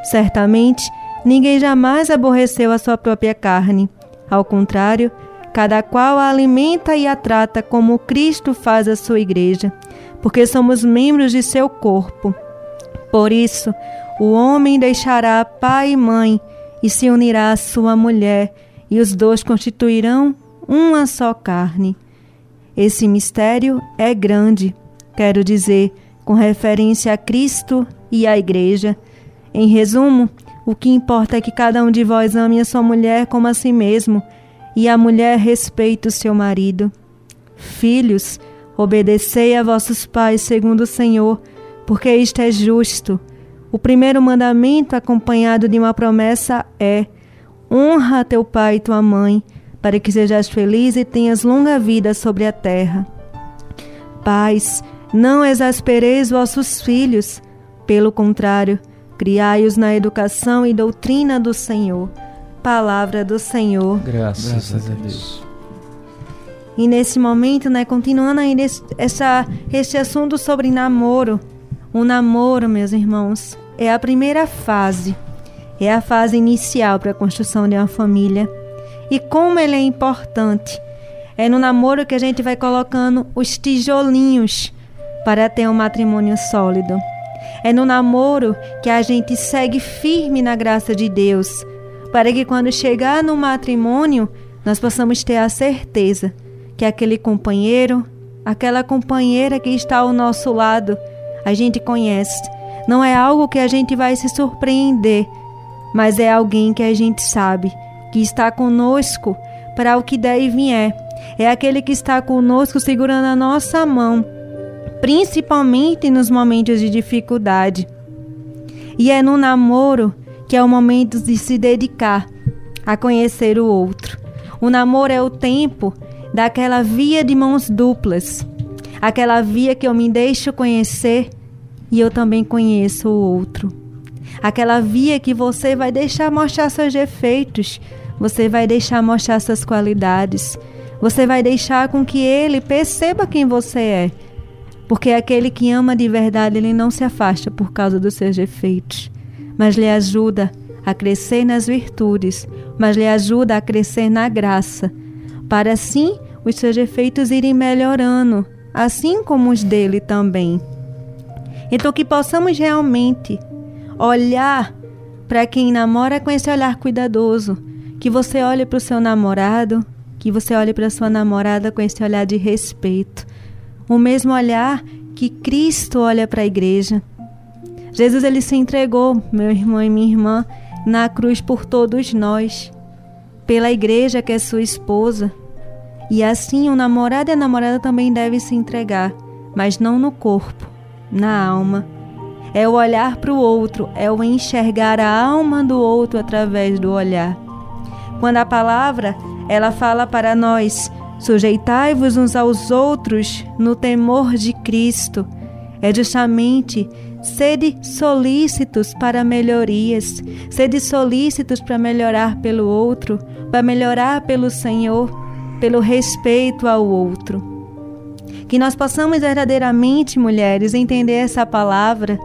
Speaker 3: Certamente, ninguém jamais aborreceu a sua própria carne. Ao contrário, cada qual a alimenta e a trata como Cristo faz a sua igreja, porque somos membros de seu corpo. Por isso, o homem deixará pai e mãe e se unirá à sua mulher, e os dois constituirão uma só carne. Esse mistério é grande, quero dizer, com referência a Cristo e à Igreja. Em resumo, o que importa é que cada um de vós ame a sua mulher como a si mesmo, e a mulher respeite o seu marido. Filhos, obedecei a vossos pais segundo o Senhor, porque isto é justo. O primeiro mandamento, acompanhado de uma promessa, é: honra teu pai e tua mãe, para que sejas feliz e tenhas longa vida sobre a terra. Pais, não exaspereis vossos filhos, pelo contrário, criai-os na educação e doutrina do Senhor. Palavra do Senhor.
Speaker 2: Graças, Graças a Deus.
Speaker 3: E nesse momento, né, continuando ainda esse, essa, esse assunto sobre namoro, o namoro, meus irmãos, é a primeira fase, é a fase inicial para a construção de uma família. E como ele é importante, é no namoro que a gente vai colocando os tijolinhos para ter um matrimônio sólido. É no namoro que a gente segue firme na graça de Deus, para que quando chegar no matrimônio, nós possamos ter a certeza que aquele companheiro, aquela companheira que está ao nosso lado, a gente conhece não é algo que a gente vai se surpreender, mas é alguém que a gente sabe que está conosco para o que der e vier. É aquele que está conosco segurando a nossa mão, principalmente nos momentos de dificuldade. E é no namoro que é o momento de se dedicar a conhecer o outro. O namoro é o tempo daquela via de mãos duplas, aquela via que eu me deixo conhecer e eu também conheço o outro. Aquela via que você vai deixar mostrar seus defeitos, você vai deixar mostrar suas qualidades, você vai deixar com que ele perceba quem você é. Porque aquele que ama de verdade, ele não se afasta por causa dos seus defeitos, mas lhe ajuda a crescer nas virtudes, mas lhe ajuda a crescer na graça, para assim os seus defeitos irem melhorando, assim como os dele também. Então, que possamos realmente olhar para quem namora com esse olhar cuidadoso. Que você olhe para o seu namorado, que você olhe para sua namorada com esse olhar de respeito. O mesmo olhar que Cristo olha para a igreja. Jesus ele se entregou, meu irmão e minha irmã, na cruz por todos nós, pela igreja que é sua esposa. E assim o namorado e a namorada também devem se entregar, mas não no corpo, na alma. É o olhar para o outro, é o enxergar a alma do outro através do olhar. Quando a palavra, ela fala para nós: sujeitai-vos uns aos outros no temor de Cristo. É justamente sede solícitos para melhorias, sede solícitos para melhorar pelo outro, para melhorar pelo Senhor, pelo respeito ao outro. Que nós possamos verdadeiramente, mulheres, entender essa palavra.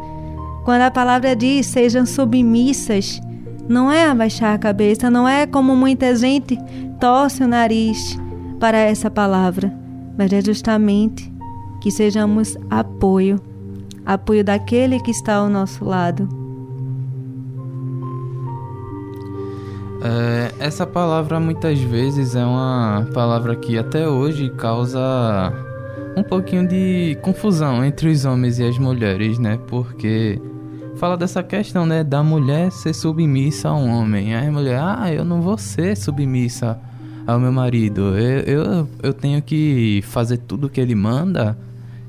Speaker 3: Quando a palavra diz sejam submissas, não é abaixar a cabeça, não é como muita gente torce o nariz para essa palavra, mas é justamente que sejamos apoio, apoio daquele que está ao nosso lado.
Speaker 4: É, essa palavra muitas vezes é uma palavra que até hoje causa um pouquinho de confusão entre os homens e as mulheres, né? Porque fala dessa questão, né, da mulher ser submissa a um homem. Aí a mulher, ah, eu não vou ser submissa ao meu marido. Eu, eu, eu tenho que fazer tudo que ele manda.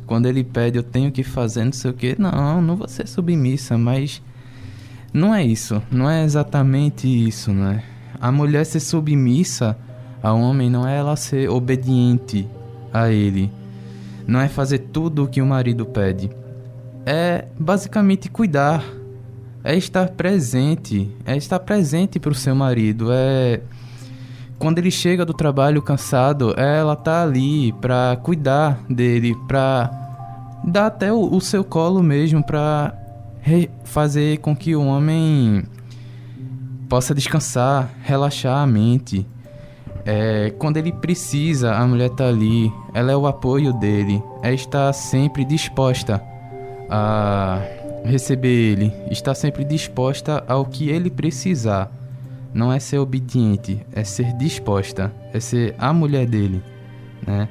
Speaker 4: Quando ele pede, eu tenho que fazer não sei o que. Não, não vou ser submissa, mas não é isso, não é exatamente isso, né? A mulher ser submissa ao homem não é ela ser obediente a ele, não é fazer tudo o que o marido pede, é basicamente cuidar, é estar presente, é estar presente para o seu marido, é quando ele chega do trabalho cansado, ela tá ali para cuidar dele, para dar até o, o seu colo mesmo para fazer com que o homem possa descansar, relaxar a mente. É, quando ele precisa, a mulher tá ali, ela é o apoio dele, é estar sempre disposta a receber ele, está sempre disposta ao que ele precisar. Não é ser obediente, é ser disposta, é ser a mulher dele, né?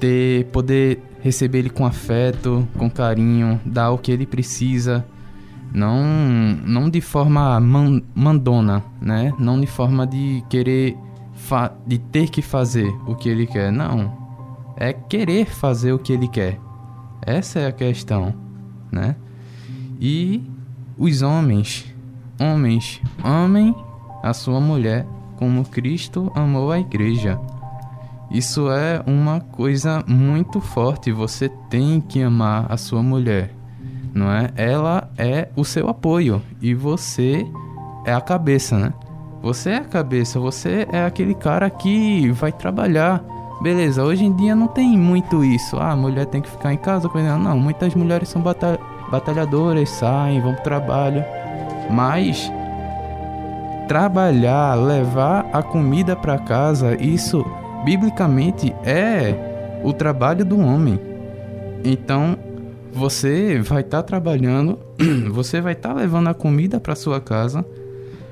Speaker 4: Ter poder receber ele com afeto, com carinho, dar o que ele precisa, não não de forma man, mandona, né? Não de forma de querer de ter que fazer o que ele quer, não. É querer fazer o que ele quer. Essa é a questão, né? E os homens, homens, amem a sua mulher como Cristo amou a igreja. Isso é uma coisa muito forte. Você tem que amar a sua mulher, não é? Ela é o seu apoio e você é a cabeça, né? Você é a cabeça, você é aquele cara que vai trabalhar. Beleza, hoje em dia não tem muito isso. Ah, a mulher tem que ficar em casa. Não, muitas mulheres são batalhadoras, saem, vão pro trabalho. Mas trabalhar, levar a comida para casa, isso biblicamente é o trabalho do homem. Então, você vai estar tá trabalhando, *clears throat* você vai estar tá levando a comida para sua casa,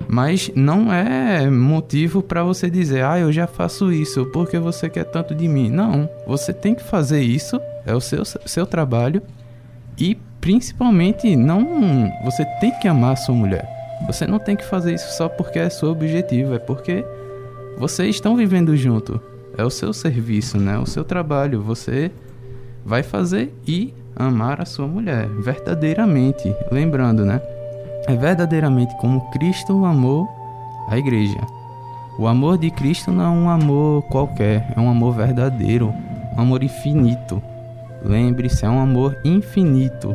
Speaker 4: mas não é motivo para você dizer: "Ah, eu já faço isso, porque você quer tanto de mim". Não, você tem que fazer isso, é o seu seu trabalho e principalmente não, você tem que amar a sua mulher. Você não tem que fazer isso só porque é seu objetivo, é porque vocês estão vivendo junto é o seu serviço, né? O seu trabalho. Você vai fazer e amar a sua mulher verdadeiramente. Lembrando, né? É verdadeiramente como Cristo amou a igreja. O amor de Cristo não é um amor qualquer, é um amor verdadeiro, um amor infinito. Lembre-se, é um amor infinito.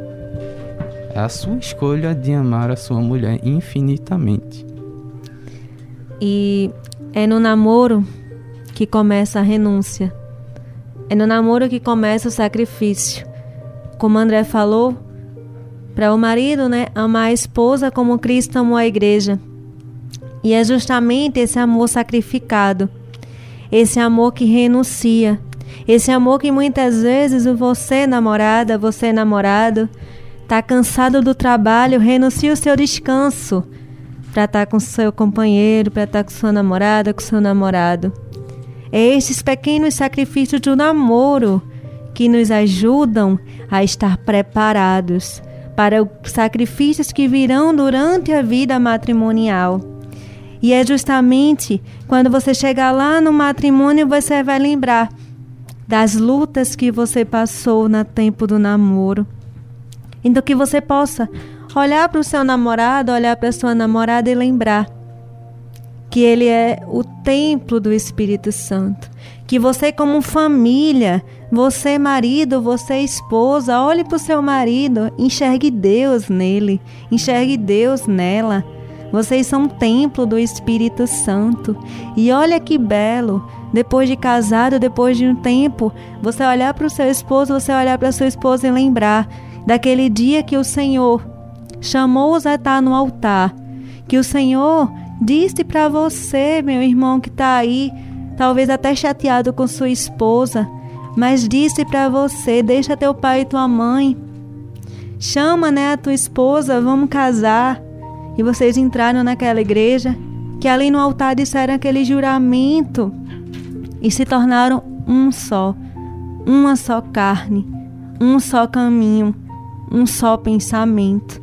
Speaker 4: É a sua escolha de amar a sua mulher infinitamente.
Speaker 3: E é no namoro que começa a renúncia. É no namoro que começa o sacrifício. Como André falou, para o marido, né, amar a esposa como Cristo amou a igreja. E é justamente esse amor sacrificado, esse amor que renuncia, esse amor que muitas vezes você, namorada, você, namorado, está cansado do trabalho, renuncia o seu descanso para estar tá com seu companheiro, para estar tá com sua namorada, com seu namorado. É estes pequenos sacrifícios do namoro que nos ajudam a estar preparados para os sacrifícios que virão durante a vida matrimonial. E é justamente quando você chegar lá no matrimônio, você vai lembrar das lutas que você passou no tempo do namoro. Então que você possa olhar para o seu namorado, olhar para sua namorada e lembrar que ele é o templo do Espírito Santo. Que você, como família, você, marido, você, esposa, olhe para o seu marido, enxergue Deus nele, enxergue Deus nela. Vocês são um templo do Espírito Santo. E olha que belo, depois de casado, depois de um tempo, você olhar para o seu esposo, você olhar para a sua esposa e lembrar daquele dia que o Senhor chamou-os a estar no altar, que o Senhor Disse para você, meu irmão que está aí, talvez até chateado com sua esposa, mas disse para você: deixa teu pai e tua mãe, chama né, a tua esposa, vamos casar. E vocês entraram naquela igreja, que ali no altar disseram aquele juramento e se tornaram um só, uma só carne, um só caminho, um só pensamento.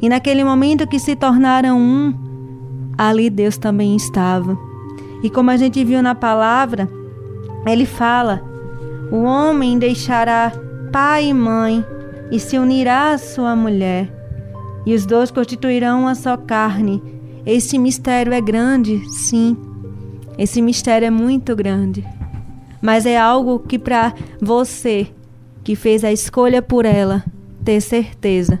Speaker 3: E naquele momento que se tornaram um, ali Deus também estava. E como a gente viu na palavra, ele fala: o homem deixará pai e mãe e se unirá à sua mulher, e os dois constituirão uma só carne. Este mistério é grande, sim. Esse mistério é muito grande. Mas é algo que para você que fez a escolha por ela ter certeza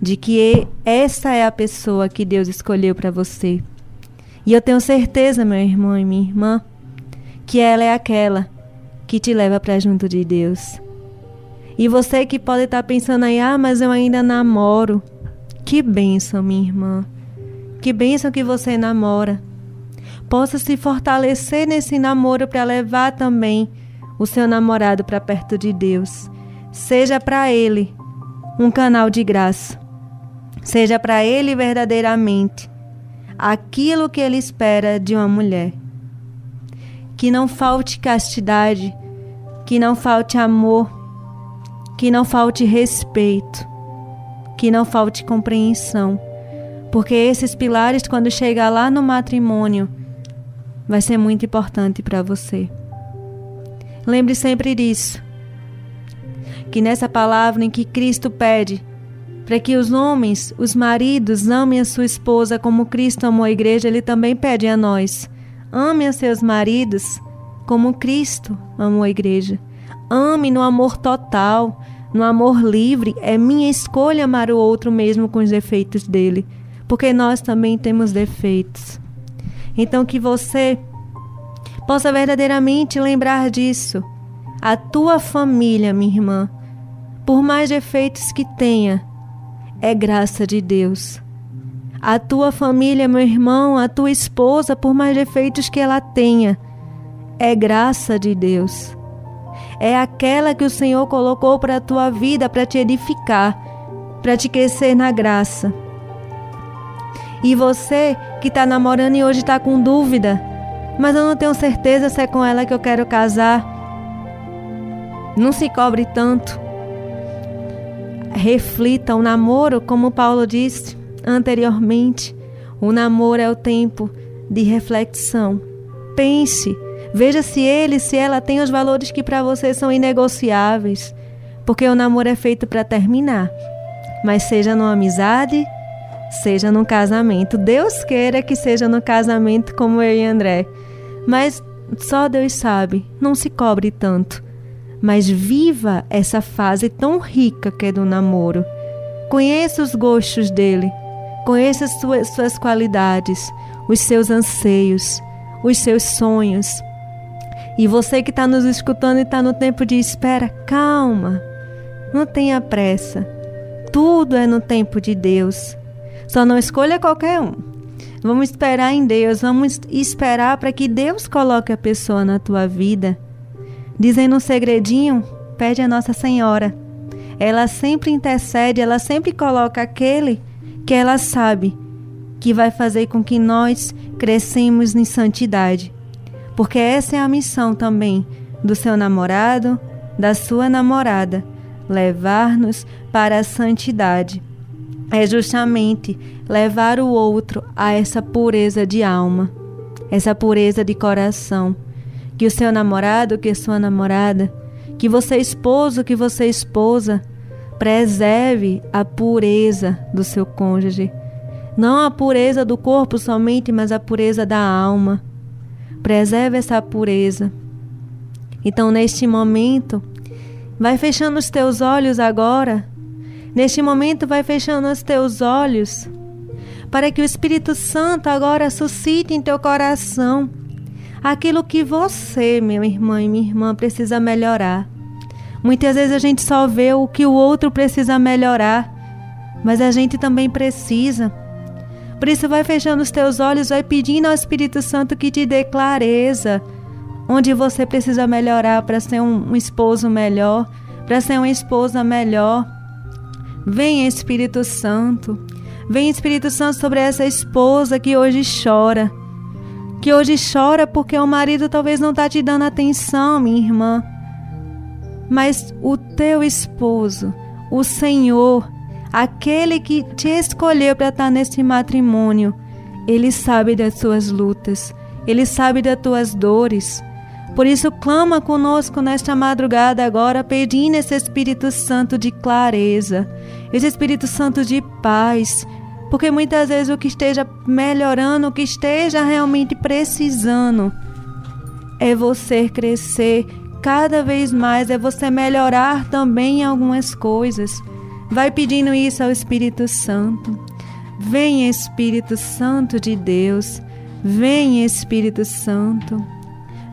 Speaker 3: de que essa é a pessoa que Deus escolheu para você. E eu tenho certeza, meu irmão e minha irmã, que ela é aquela que te leva para junto de Deus. E você que pode estar tá pensando aí, ah, mas eu ainda namoro. Que bênção, minha irmã. Que bênção que você namora. Possa se fortalecer nesse namoro para levar também o seu namorado para perto de Deus. Seja para ele um canal de graça. Seja para ele verdadeiramente aquilo que ele espera de uma mulher. Que não falte castidade, que não falte amor, que não falte respeito, que não falte compreensão. Porque esses pilares, quando chegar lá no matrimônio, vai ser muito importante para você. Lembre sempre disso que nessa palavra em que Cristo pede para que os homens, os maridos, amem a sua esposa como Cristo amou a igreja, ele também pede a nós: ame a seus maridos como Cristo amou a igreja. Ame no amor total, no amor livre. É minha escolha amar o outro mesmo com os defeitos dele, porque nós também temos defeitos. Então que você possa verdadeiramente lembrar disso. A tua família, minha irmã, por mais defeitos que tenha, é graça de Deus. A tua família, meu irmão, a tua esposa, por mais defeitos que ela tenha, é graça de Deus. É aquela que o Senhor colocou para a tua vida para te edificar, para te crescer na graça. E você que está namorando e hoje está com dúvida, mas eu não tenho certeza se é com ela que eu quero casar. Não se cobre tanto reflita o namoro, como Paulo disse anteriormente. O namoro é o tempo de reflexão. Pense, veja se ele, se ela tem os valores que para você são inegociáveis, porque o namoro é feito para terminar. Mas seja numa amizade, seja num casamento. Deus queira que seja no casamento como eu e André. Mas só Deus sabe, não se cobre tanto mas viva essa fase tão rica que é do namoro. Conheça os gostos dele, conheça as suas, suas qualidades, os seus anseios, os seus sonhos. E você que está nos escutando e está no tempo de espera, calma, não tenha pressa. Tudo é no tempo de Deus. Só não escolha qualquer um. Vamos esperar em Deus, vamos esperar para que Deus coloque a pessoa na tua vida Dizendo um segredinho, pede a Nossa Senhora. Ela sempre intercede, ela sempre coloca aquele que ela sabe que vai fazer com que nós crescemos em santidade. Porque essa é a missão também do seu namorado, da sua namorada, levar-nos para a santidade. É justamente levar o outro a essa pureza de alma, essa pureza de coração que o seu namorado, que sua namorada, que você esposo, que você esposa, preserve a pureza do seu cônjuge. Não a pureza do corpo somente, mas a pureza da alma. Preserve essa pureza. Então, neste momento, vai fechando os teus olhos agora. Neste momento, vai fechando os teus olhos, para que o Espírito Santo agora suscite em teu coração aquilo que você, meu irmão e minha irmã, precisa melhorar. Muitas vezes a gente só vê o que o outro precisa melhorar, mas a gente também precisa. Por isso, vai fechando os teus olhos, vai pedindo ao Espírito Santo que te dê clareza onde você precisa melhorar para ser um, um esposo melhor, para ser uma esposa melhor. Vem Espírito Santo, vem Espírito Santo sobre essa esposa que hoje chora que hoje chora porque o marido talvez não está te dando atenção, minha irmã. Mas o teu esposo, o Senhor, aquele que te escolheu para estar tá nesse matrimônio, ele sabe das tuas lutas, ele sabe das tuas dores. Por isso, clama conosco nesta madrugada agora, pedindo esse Espírito Santo de clareza, esse Espírito Santo de paz, porque muitas vezes o que esteja melhorando, o que esteja realmente precisando, é você crescer cada vez mais, é você melhorar também em algumas coisas. Vai pedindo isso ao Espírito Santo. Vem Espírito Santo de Deus, vem Espírito Santo.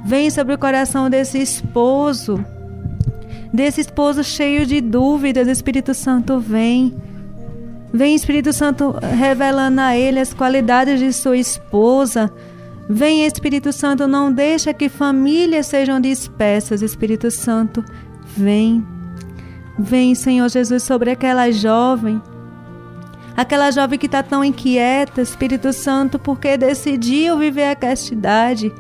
Speaker 3: Vem sobre o coração desse esposo, desse esposo cheio de dúvidas, Espírito Santo vem. Vem Espírito Santo revelando a ele as qualidades de sua esposa. Vem Espírito Santo, não deixa que famílias sejam dispersas, Espírito Santo. Vem. Vem, Senhor Jesus, sobre aquela jovem. Aquela jovem que está tão inquieta, Espírito Santo, porque decidiu viver a castidade.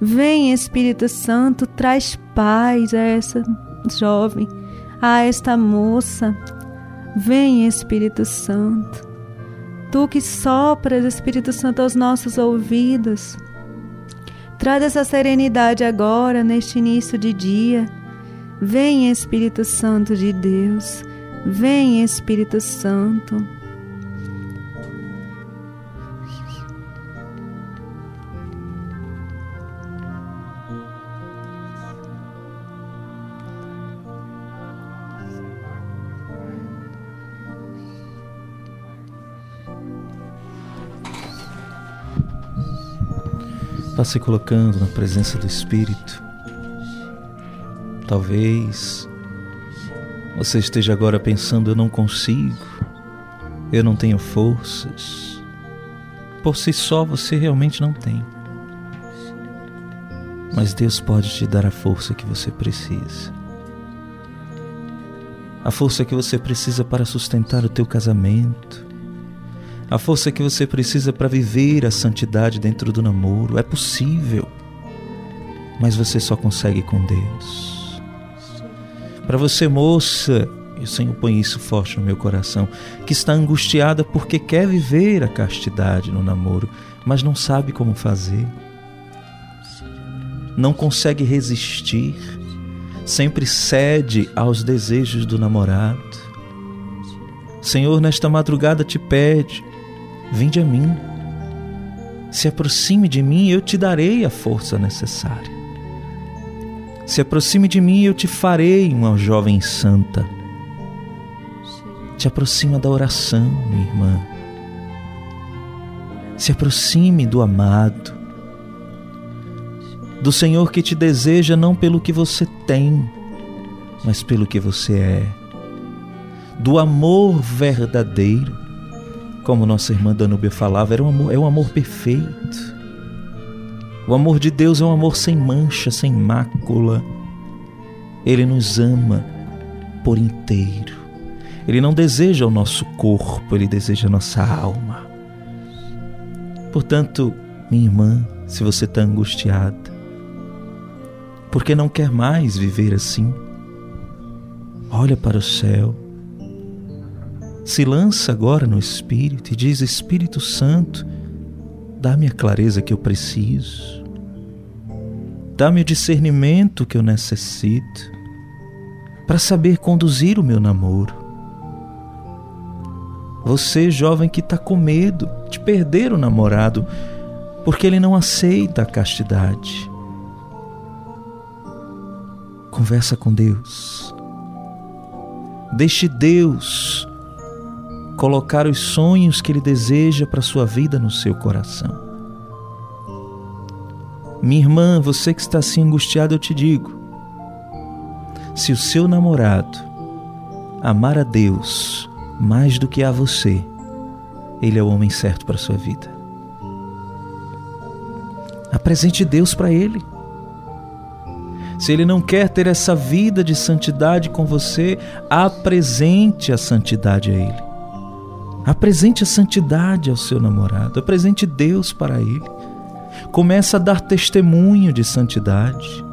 Speaker 3: Vem, Espírito Santo, traz paz a essa jovem, a esta moça. Vem, Espírito Santo. Tu que sopras, Espírito Santo, aos nossos ouvidos. Traz essa serenidade agora, neste início de dia Vem Espírito Santo de Deus, vem Espírito Santo.
Speaker 2: Vá se colocando na presença do Espírito. Talvez você esteja agora pensando: eu não consigo, eu não tenho forças. Por si só você realmente não tem. Mas Deus pode te dar a força que você precisa. A força que você precisa para sustentar o teu casamento. A força que você precisa para viver a santidade dentro do namoro. É possível. Mas você só consegue com Deus. Para você, moça, o Senhor põe isso forte no meu coração, que está angustiada porque quer viver a castidade no namoro, mas não sabe como fazer. Não consegue resistir, sempre cede aos desejos do namorado. Senhor, nesta madrugada te pede: vinde a mim. Se aproxime de mim, eu te darei a força necessária. Se aproxime de mim, eu te farei uma jovem santa. Te aproxima da oração, minha irmã. Se aproxime do amado, do Senhor que te deseja não pelo que você tem, mas pelo que você é, do amor verdadeiro, como nossa irmã Danúbia falava, era um amor, é um amor perfeito o amor de Deus é um amor sem mancha, sem mácula. Ele nos ama por inteiro. Ele não deseja o nosso corpo, ele deseja a nossa alma. Portanto, minha irmã, se você está angustiada, porque não quer mais viver assim, olha para o céu, se lança agora no Espírito e diz: Espírito Santo, Dá-me a clareza que eu preciso. Dá-me o discernimento que eu necessito para saber conduzir o meu namoro. Você, jovem que está com medo de perder o namorado porque ele não aceita a castidade. Conversa com Deus. Deixe Deus colocar os sonhos que Ele deseja para sua vida no seu coração. Minha irmã, você que está assim angustiada, eu te digo: se o seu namorado amar a Deus mais do que a você, ele é o homem certo para sua vida. Apresente Deus para ele. Se ele não quer ter essa vida de santidade com você, apresente a santidade a ele. Apresente a santidade ao seu namorado, apresente Deus para ele. Começa a dar testemunho de santidade.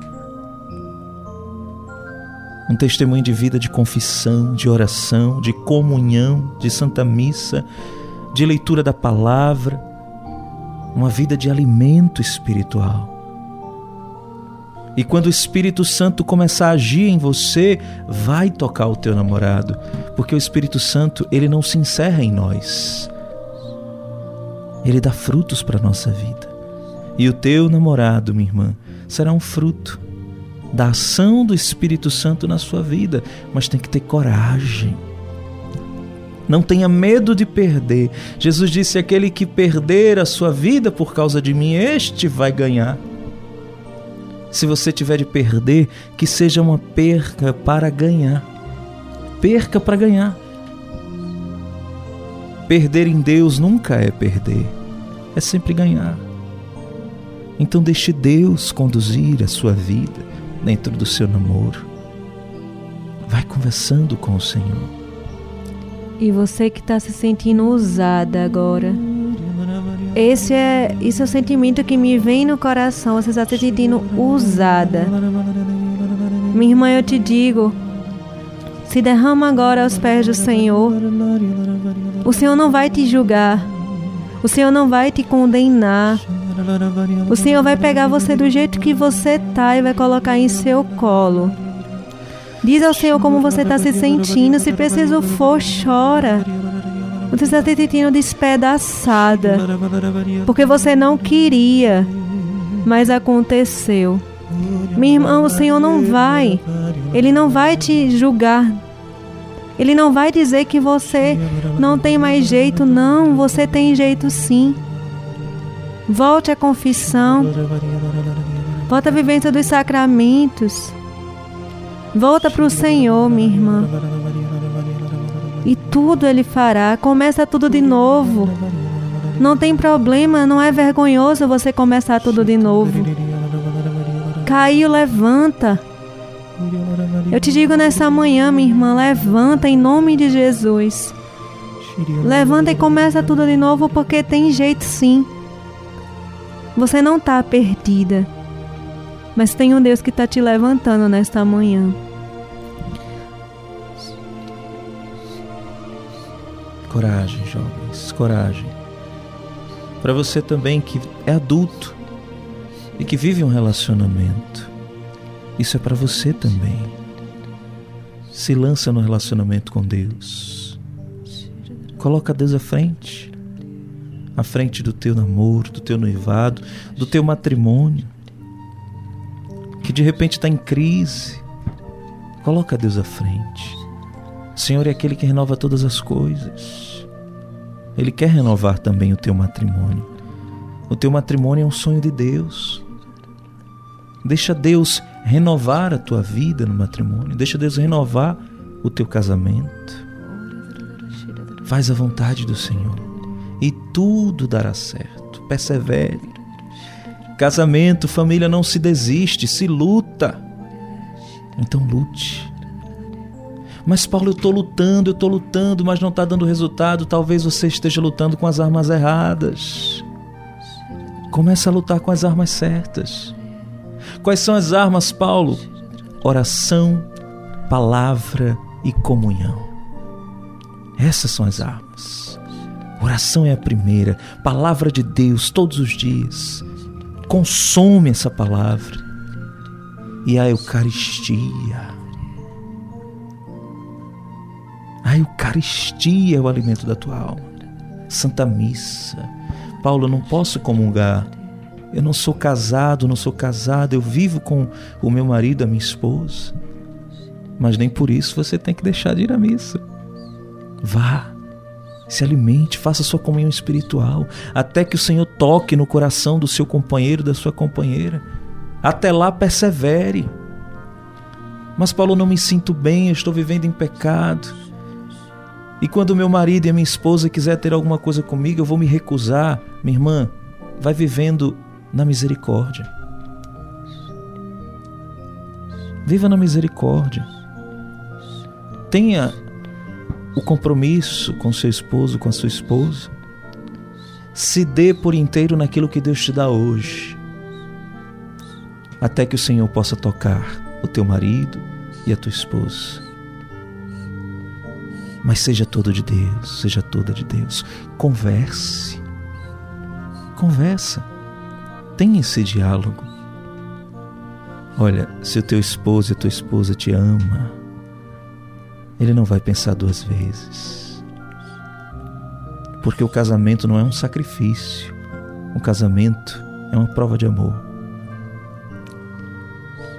Speaker 2: Um testemunho de vida de confissão, de oração, de comunhão, de santa missa, de leitura da palavra, uma vida de alimento espiritual. E quando o Espírito Santo começar a agir em você, vai tocar o teu namorado, porque o Espírito Santo, ele não se encerra em nós. Ele dá frutos para nossa vida. E o teu namorado, minha irmã, será um fruto da ação do Espírito Santo na sua vida, mas tem que ter coragem. Não tenha medo de perder. Jesus disse: aquele que perder a sua vida por causa de mim, este vai ganhar. Se você tiver de perder, que seja uma perca para ganhar. Perca para ganhar. Perder em Deus nunca é perder, é sempre ganhar. Então deixe Deus conduzir a sua vida dentro do seu namoro. Vai conversando com o Senhor.
Speaker 3: E você que está se sentindo usada agora, esse é, esse é o sentimento que me vem no coração. Você está se sentindo usada. Minha irmã, eu te digo, se derrama agora aos pés do Senhor. O Senhor não vai te julgar. O Senhor não vai te condenar. O Senhor vai pegar você do jeito que você tá e vai colocar em seu colo. Diz ao Senhor como você está se sentindo. Se preciso for, chora. Você está se sentindo despedaçada. Porque você não queria, mas aconteceu. Minha irmã, o Senhor não vai. Ele não vai te julgar. Ele não vai dizer que você não tem mais jeito. Não, você tem jeito sim. Volte à confissão. Volte à vivência dos sacramentos. Volta para o Senhor, minha irmã. E tudo Ele fará. Começa tudo de novo. Não tem problema, não é vergonhoso você começar tudo de novo. Caiu, levanta. Eu te digo nessa manhã, minha irmã, levanta em nome de Jesus. Levanta e começa tudo de novo porque tem jeito sim. Você não está perdida. Mas tem um Deus que está te levantando nesta manhã.
Speaker 2: Coragem, jovens, coragem. Para você também que é adulto e que vive um relacionamento, isso é para você também. Se lança no relacionamento com Deus. Coloca Deus à frente, à frente do teu namoro, do teu noivado, do teu matrimônio, que de repente está em crise. Coloca Deus à frente. Senhor é aquele que renova todas as coisas. Ele quer renovar também o teu matrimônio. O teu matrimônio é um sonho de Deus. Deixa Deus renovar a tua vida no matrimônio. Deixa Deus renovar o teu casamento. Faz a vontade do Senhor e tudo dará certo. Persevere. Casamento, família não se desiste, se luta. Então lute. Mas Paulo, eu estou lutando, eu estou lutando, mas não está dando resultado. Talvez você esteja lutando com as armas erradas. Comece a lutar com as armas certas. Quais são as armas, Paulo? Oração, palavra e comunhão. Essas são as armas. Oração é a primeira, palavra de Deus todos os dias. Consome essa palavra. E a Eucaristia A Eucaristia é o alimento da tua alma. Santa Missa. Paulo, eu não posso comungar. Eu não sou casado, não sou casada, eu vivo com o meu marido, a minha esposa. Mas nem por isso você tem que deixar de ir à missa. Vá, se alimente, faça sua comunhão espiritual, até que o Senhor toque no coração do seu companheiro, da sua companheira. Até lá, persevere. Mas, Paulo, não me sinto bem, eu estou vivendo em pecado. E quando meu marido e minha esposa quiser ter alguma coisa comigo, eu vou me recusar. Minha irmã, vai vivendo na misericórdia. Viva na misericórdia. Tenha o compromisso com seu esposo, com a sua esposa. Se dê por inteiro naquilo que Deus te dá hoje. Até que o Senhor possa tocar o teu marido e a tua esposa mas seja todo de Deus, seja toda de Deus. Converse. Conversa. Tenha esse diálogo. Olha, se o teu esposo e a tua esposa te ama, ele não vai pensar duas vezes. Porque o casamento não é um sacrifício. O casamento é uma prova de amor.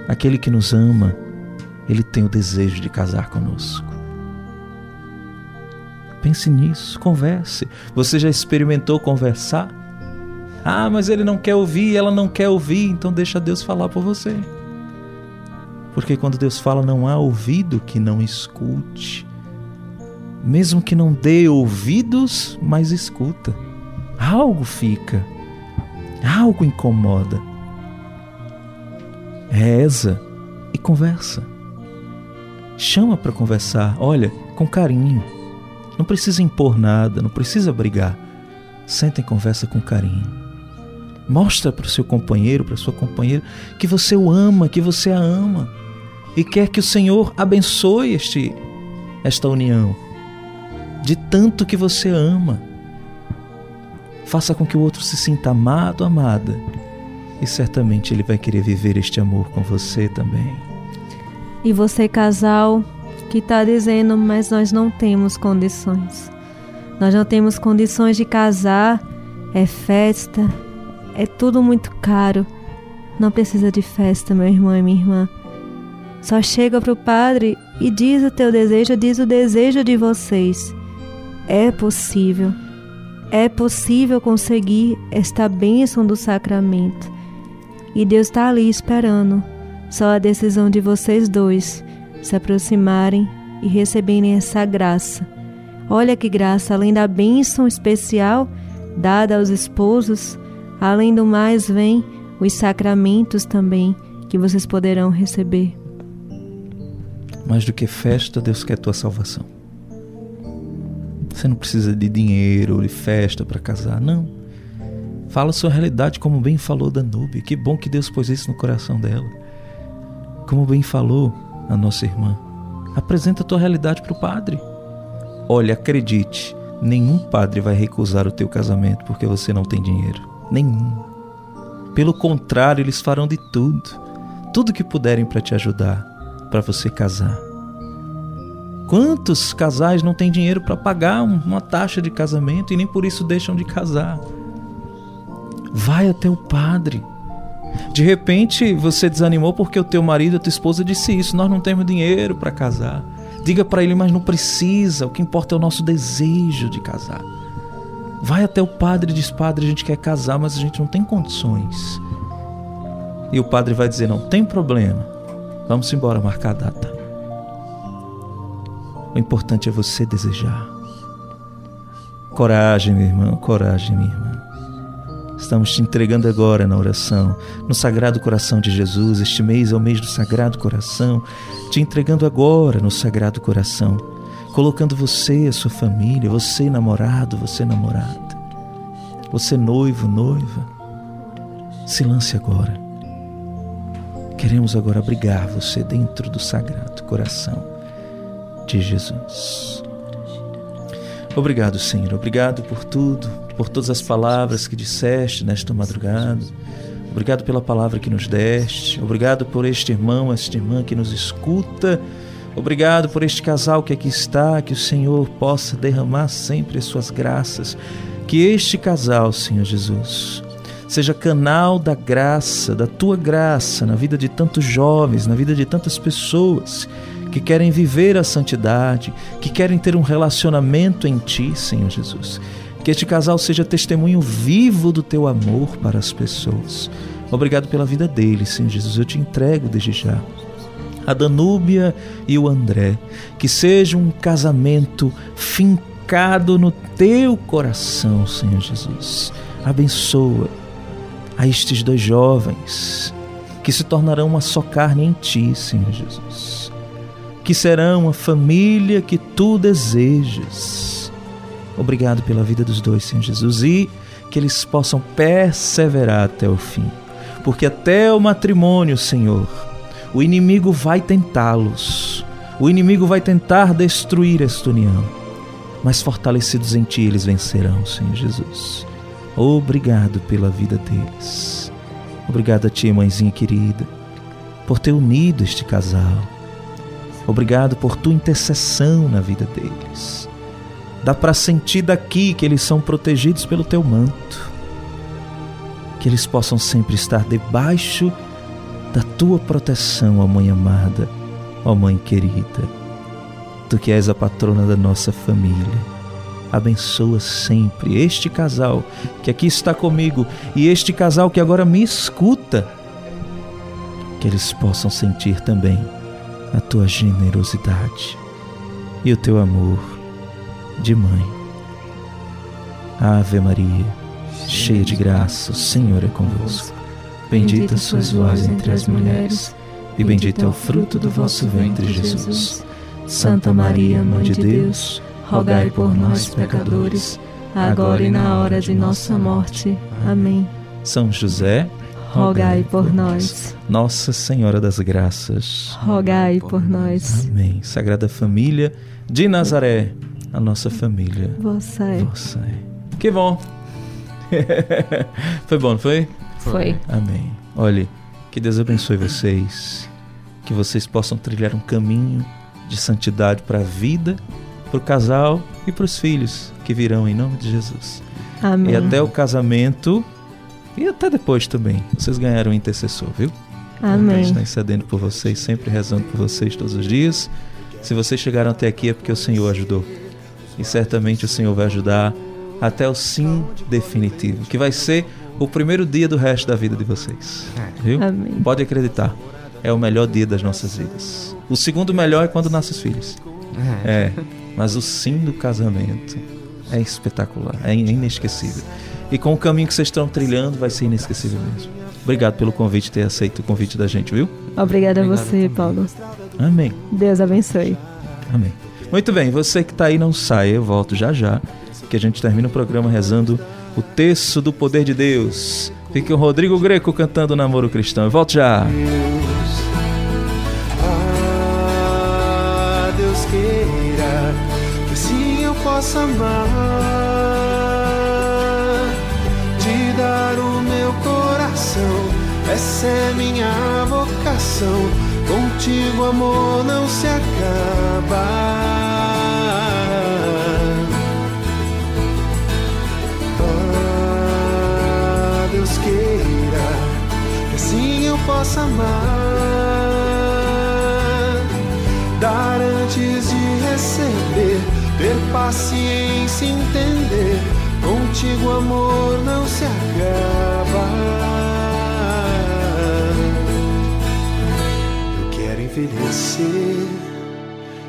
Speaker 2: Aquele que nos ama, ele tem o desejo de casar conosco. Pense nisso, converse. Você já experimentou conversar? Ah, mas ele não quer ouvir, ela não quer ouvir, então deixa Deus falar por você. Porque quando Deus fala, não há ouvido que não escute. Mesmo que não dê ouvidos, mas escuta. Algo fica. Algo incomoda. Reza e conversa. Chama para conversar, olha, com carinho. Não precisa impor nada, não precisa brigar. Senta e conversa com carinho. Mostra para o seu companheiro, para sua companheira, que você o ama, que você a ama e quer que o Senhor abençoe este, esta união, de tanto que você ama. Faça com que o outro se sinta amado, amada, e certamente ele vai querer viver este amor com você também.
Speaker 3: E você, casal, que está dizendo, mas nós não temos condições. Nós não temos condições de casar, é festa, é tudo muito caro. Não precisa de festa, meu irmão e minha irmã. Só chega para o Padre e diz o teu desejo, diz o desejo de vocês. É possível. É possível conseguir esta bênção do sacramento. E Deus está ali esperando. Só a decisão de vocês dois se aproximarem e receberem essa graça. Olha que graça, além da bênção especial dada aos esposos, além do mais, vem os sacramentos também que vocês poderão receber.
Speaker 2: Mais do que festa, Deus quer tua salvação. Você não precisa de dinheiro ou de festa para casar, não. Fala sua realidade, como bem falou Danube. Que bom que Deus pôs isso no coração dela. Como bem falou a nossa irmã. Apresenta a tua realidade para o padre. Olha, acredite, nenhum padre vai recusar o teu casamento porque você não tem dinheiro. Nenhum. Pelo contrário, eles farão de tudo, tudo que puderem para te ajudar para você casar. Quantos casais não têm dinheiro para pagar uma taxa de casamento e nem por isso deixam de casar? Vai até o padre. De repente você desanimou porque o teu marido, a tua esposa disse isso: nós não temos dinheiro para casar. Diga para ele, mas não precisa. O que importa é o nosso desejo de casar. Vai até o padre e diz: Padre, a gente quer casar, mas a gente não tem condições. E o padre vai dizer: Não tem problema. Vamos embora marcar a data. O importante é você desejar. Coragem, meu irmão, coragem, minha irmã. Estamos te entregando agora na oração, no Sagrado Coração de Jesus. Este mês é o mês do Sagrado Coração. Te entregando agora no Sagrado Coração, colocando você, a sua família, você namorado, você namorada, você noivo, noiva. Se lance agora Queremos agora abrigar você dentro do sagrado coração de Jesus. Obrigado, Senhor. Obrigado por tudo, por todas as palavras que disseste nesta madrugada. Obrigado pela palavra que nos deste. Obrigado por este irmão, esta irmã que nos escuta. Obrigado por este casal que aqui está. Que o Senhor possa derramar sempre as suas graças. Que este casal, Senhor Jesus, seja canal da graça, da tua graça na vida de tantos jovens, na vida de tantas pessoas que querem viver a santidade, que querem ter um relacionamento em ti, Senhor Jesus. Que este casal seja testemunho vivo do teu amor para as pessoas. Obrigado pela vida deles, Senhor Jesus. Eu te entrego desde já. A Danúbia e o André, que seja um casamento fincado no teu coração, Senhor Jesus. Abençoa a estes dois jovens que se tornarão uma só carne em ti, Senhor Jesus. Que serão a família que tu desejas. Obrigado pela vida dos dois, Senhor Jesus, e que eles possam perseverar até o fim. Porque até o matrimônio, Senhor, o inimigo vai tentá-los. O inimigo vai tentar destruir esta união. Mas fortalecidos em ti, eles vencerão, Senhor Jesus. Obrigado pela vida deles. Obrigado a ti, mãezinha querida. por ter unido este casal. Obrigado por tua intercessão na vida deles. Dá para sentir daqui que eles são protegidos pelo teu manto. Que eles possam sempre estar debaixo da tua proteção, ó Mãe amada, ó Mãe querida. Tu que és a patrona da nossa família. Abençoa sempre este casal que aqui está comigo e este casal que agora me escuta. Que eles possam sentir também a tua generosidade e o teu amor de mãe. Ave Maria, cheia de graça, o Senhor é convosco. Bendita sois vós entre as mulheres, e bendito é o fruto do vosso ventre, Jesus. Santa Maria, Mãe de Deus, rogai por nós, pecadores, agora e na hora de nossa morte. Amém. São José,
Speaker 3: rogai por nós.
Speaker 2: Nossa Senhora das Graças,
Speaker 3: rogai por nós.
Speaker 2: Amém. Sagrada Família de Nazaré, a nossa família.
Speaker 3: Você é.
Speaker 2: Você é. Que bom. *laughs* foi bom, não foi?
Speaker 3: Foi.
Speaker 2: Amém. Olhe, que Deus abençoe vocês, que vocês possam trilhar um caminho de santidade para a vida, para o casal e para os filhos que virão em nome de Jesus.
Speaker 3: Amém.
Speaker 2: E até o casamento e até depois também. Vocês ganharam um intercessor, viu?
Speaker 3: Amém.
Speaker 2: A gente está intercedendo por vocês, sempre rezando por vocês todos os dias. Se vocês chegaram até aqui é porque o Senhor ajudou. E certamente o Senhor vai ajudar até o sim definitivo, que vai ser o primeiro dia do resto da vida de vocês. Viu?
Speaker 3: Amém.
Speaker 2: Pode acreditar. É o melhor dia das nossas vidas. O segundo melhor é quando nascem os filhos. É. Mas o sim do casamento é espetacular, é inesquecível. E com o caminho que vocês estão trilhando, vai ser inesquecível mesmo. Obrigado pelo convite, ter aceito o convite da gente, viu?
Speaker 3: Obrigada a você, Paulo.
Speaker 2: Amém.
Speaker 3: Deus abençoe.
Speaker 2: Amém. Muito bem, você que está aí não saia, eu volto já já, que a gente termina o programa rezando o texto do poder de Deus. Fique o Rodrigo Greco cantando Namoro Cristão. Eu volto já.
Speaker 5: Deus, ah, Deus queira que assim eu possa amar, te dar o meu coração. Essa é minha vocação. Contigo, amor, não se acaba. Assim eu possa amar, dar antes de receber, ter paciência entender. Contigo, amor, não se acaba. Eu quero envelhecer,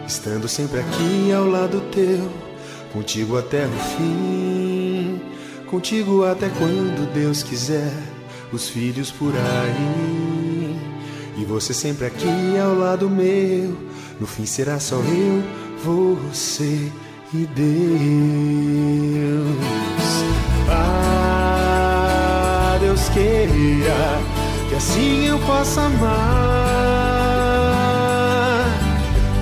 Speaker 5: estando sempre aqui ao lado teu, contigo até o fim, contigo até quando Deus quiser, os filhos por aí, e você sempre aqui ao lado meu, no fim será só eu, você e Deus. Ah, Deus queira que assim eu possa amar,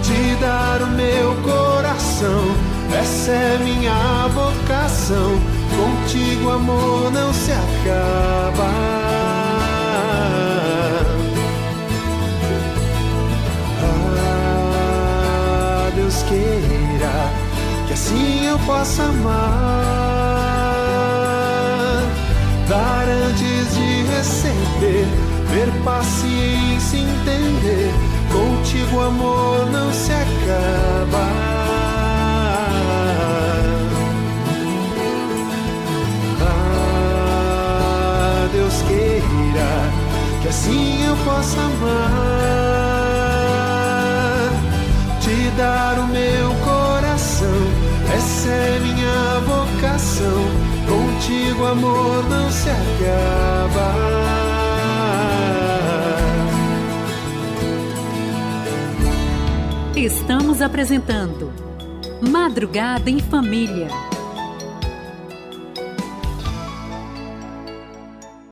Speaker 5: te dar o meu coração. Essa é minha vocação. Contigo, amor, não se acaba. Que assim eu possa amar, dar antes de receber, ter paciência entender. Contigo, amor, não se acaba. Ah, Deus queira que assim eu possa amar, te dar vocação. Contigo, amor, não se acaba.
Speaker 1: Estamos apresentando Madrugada em Família.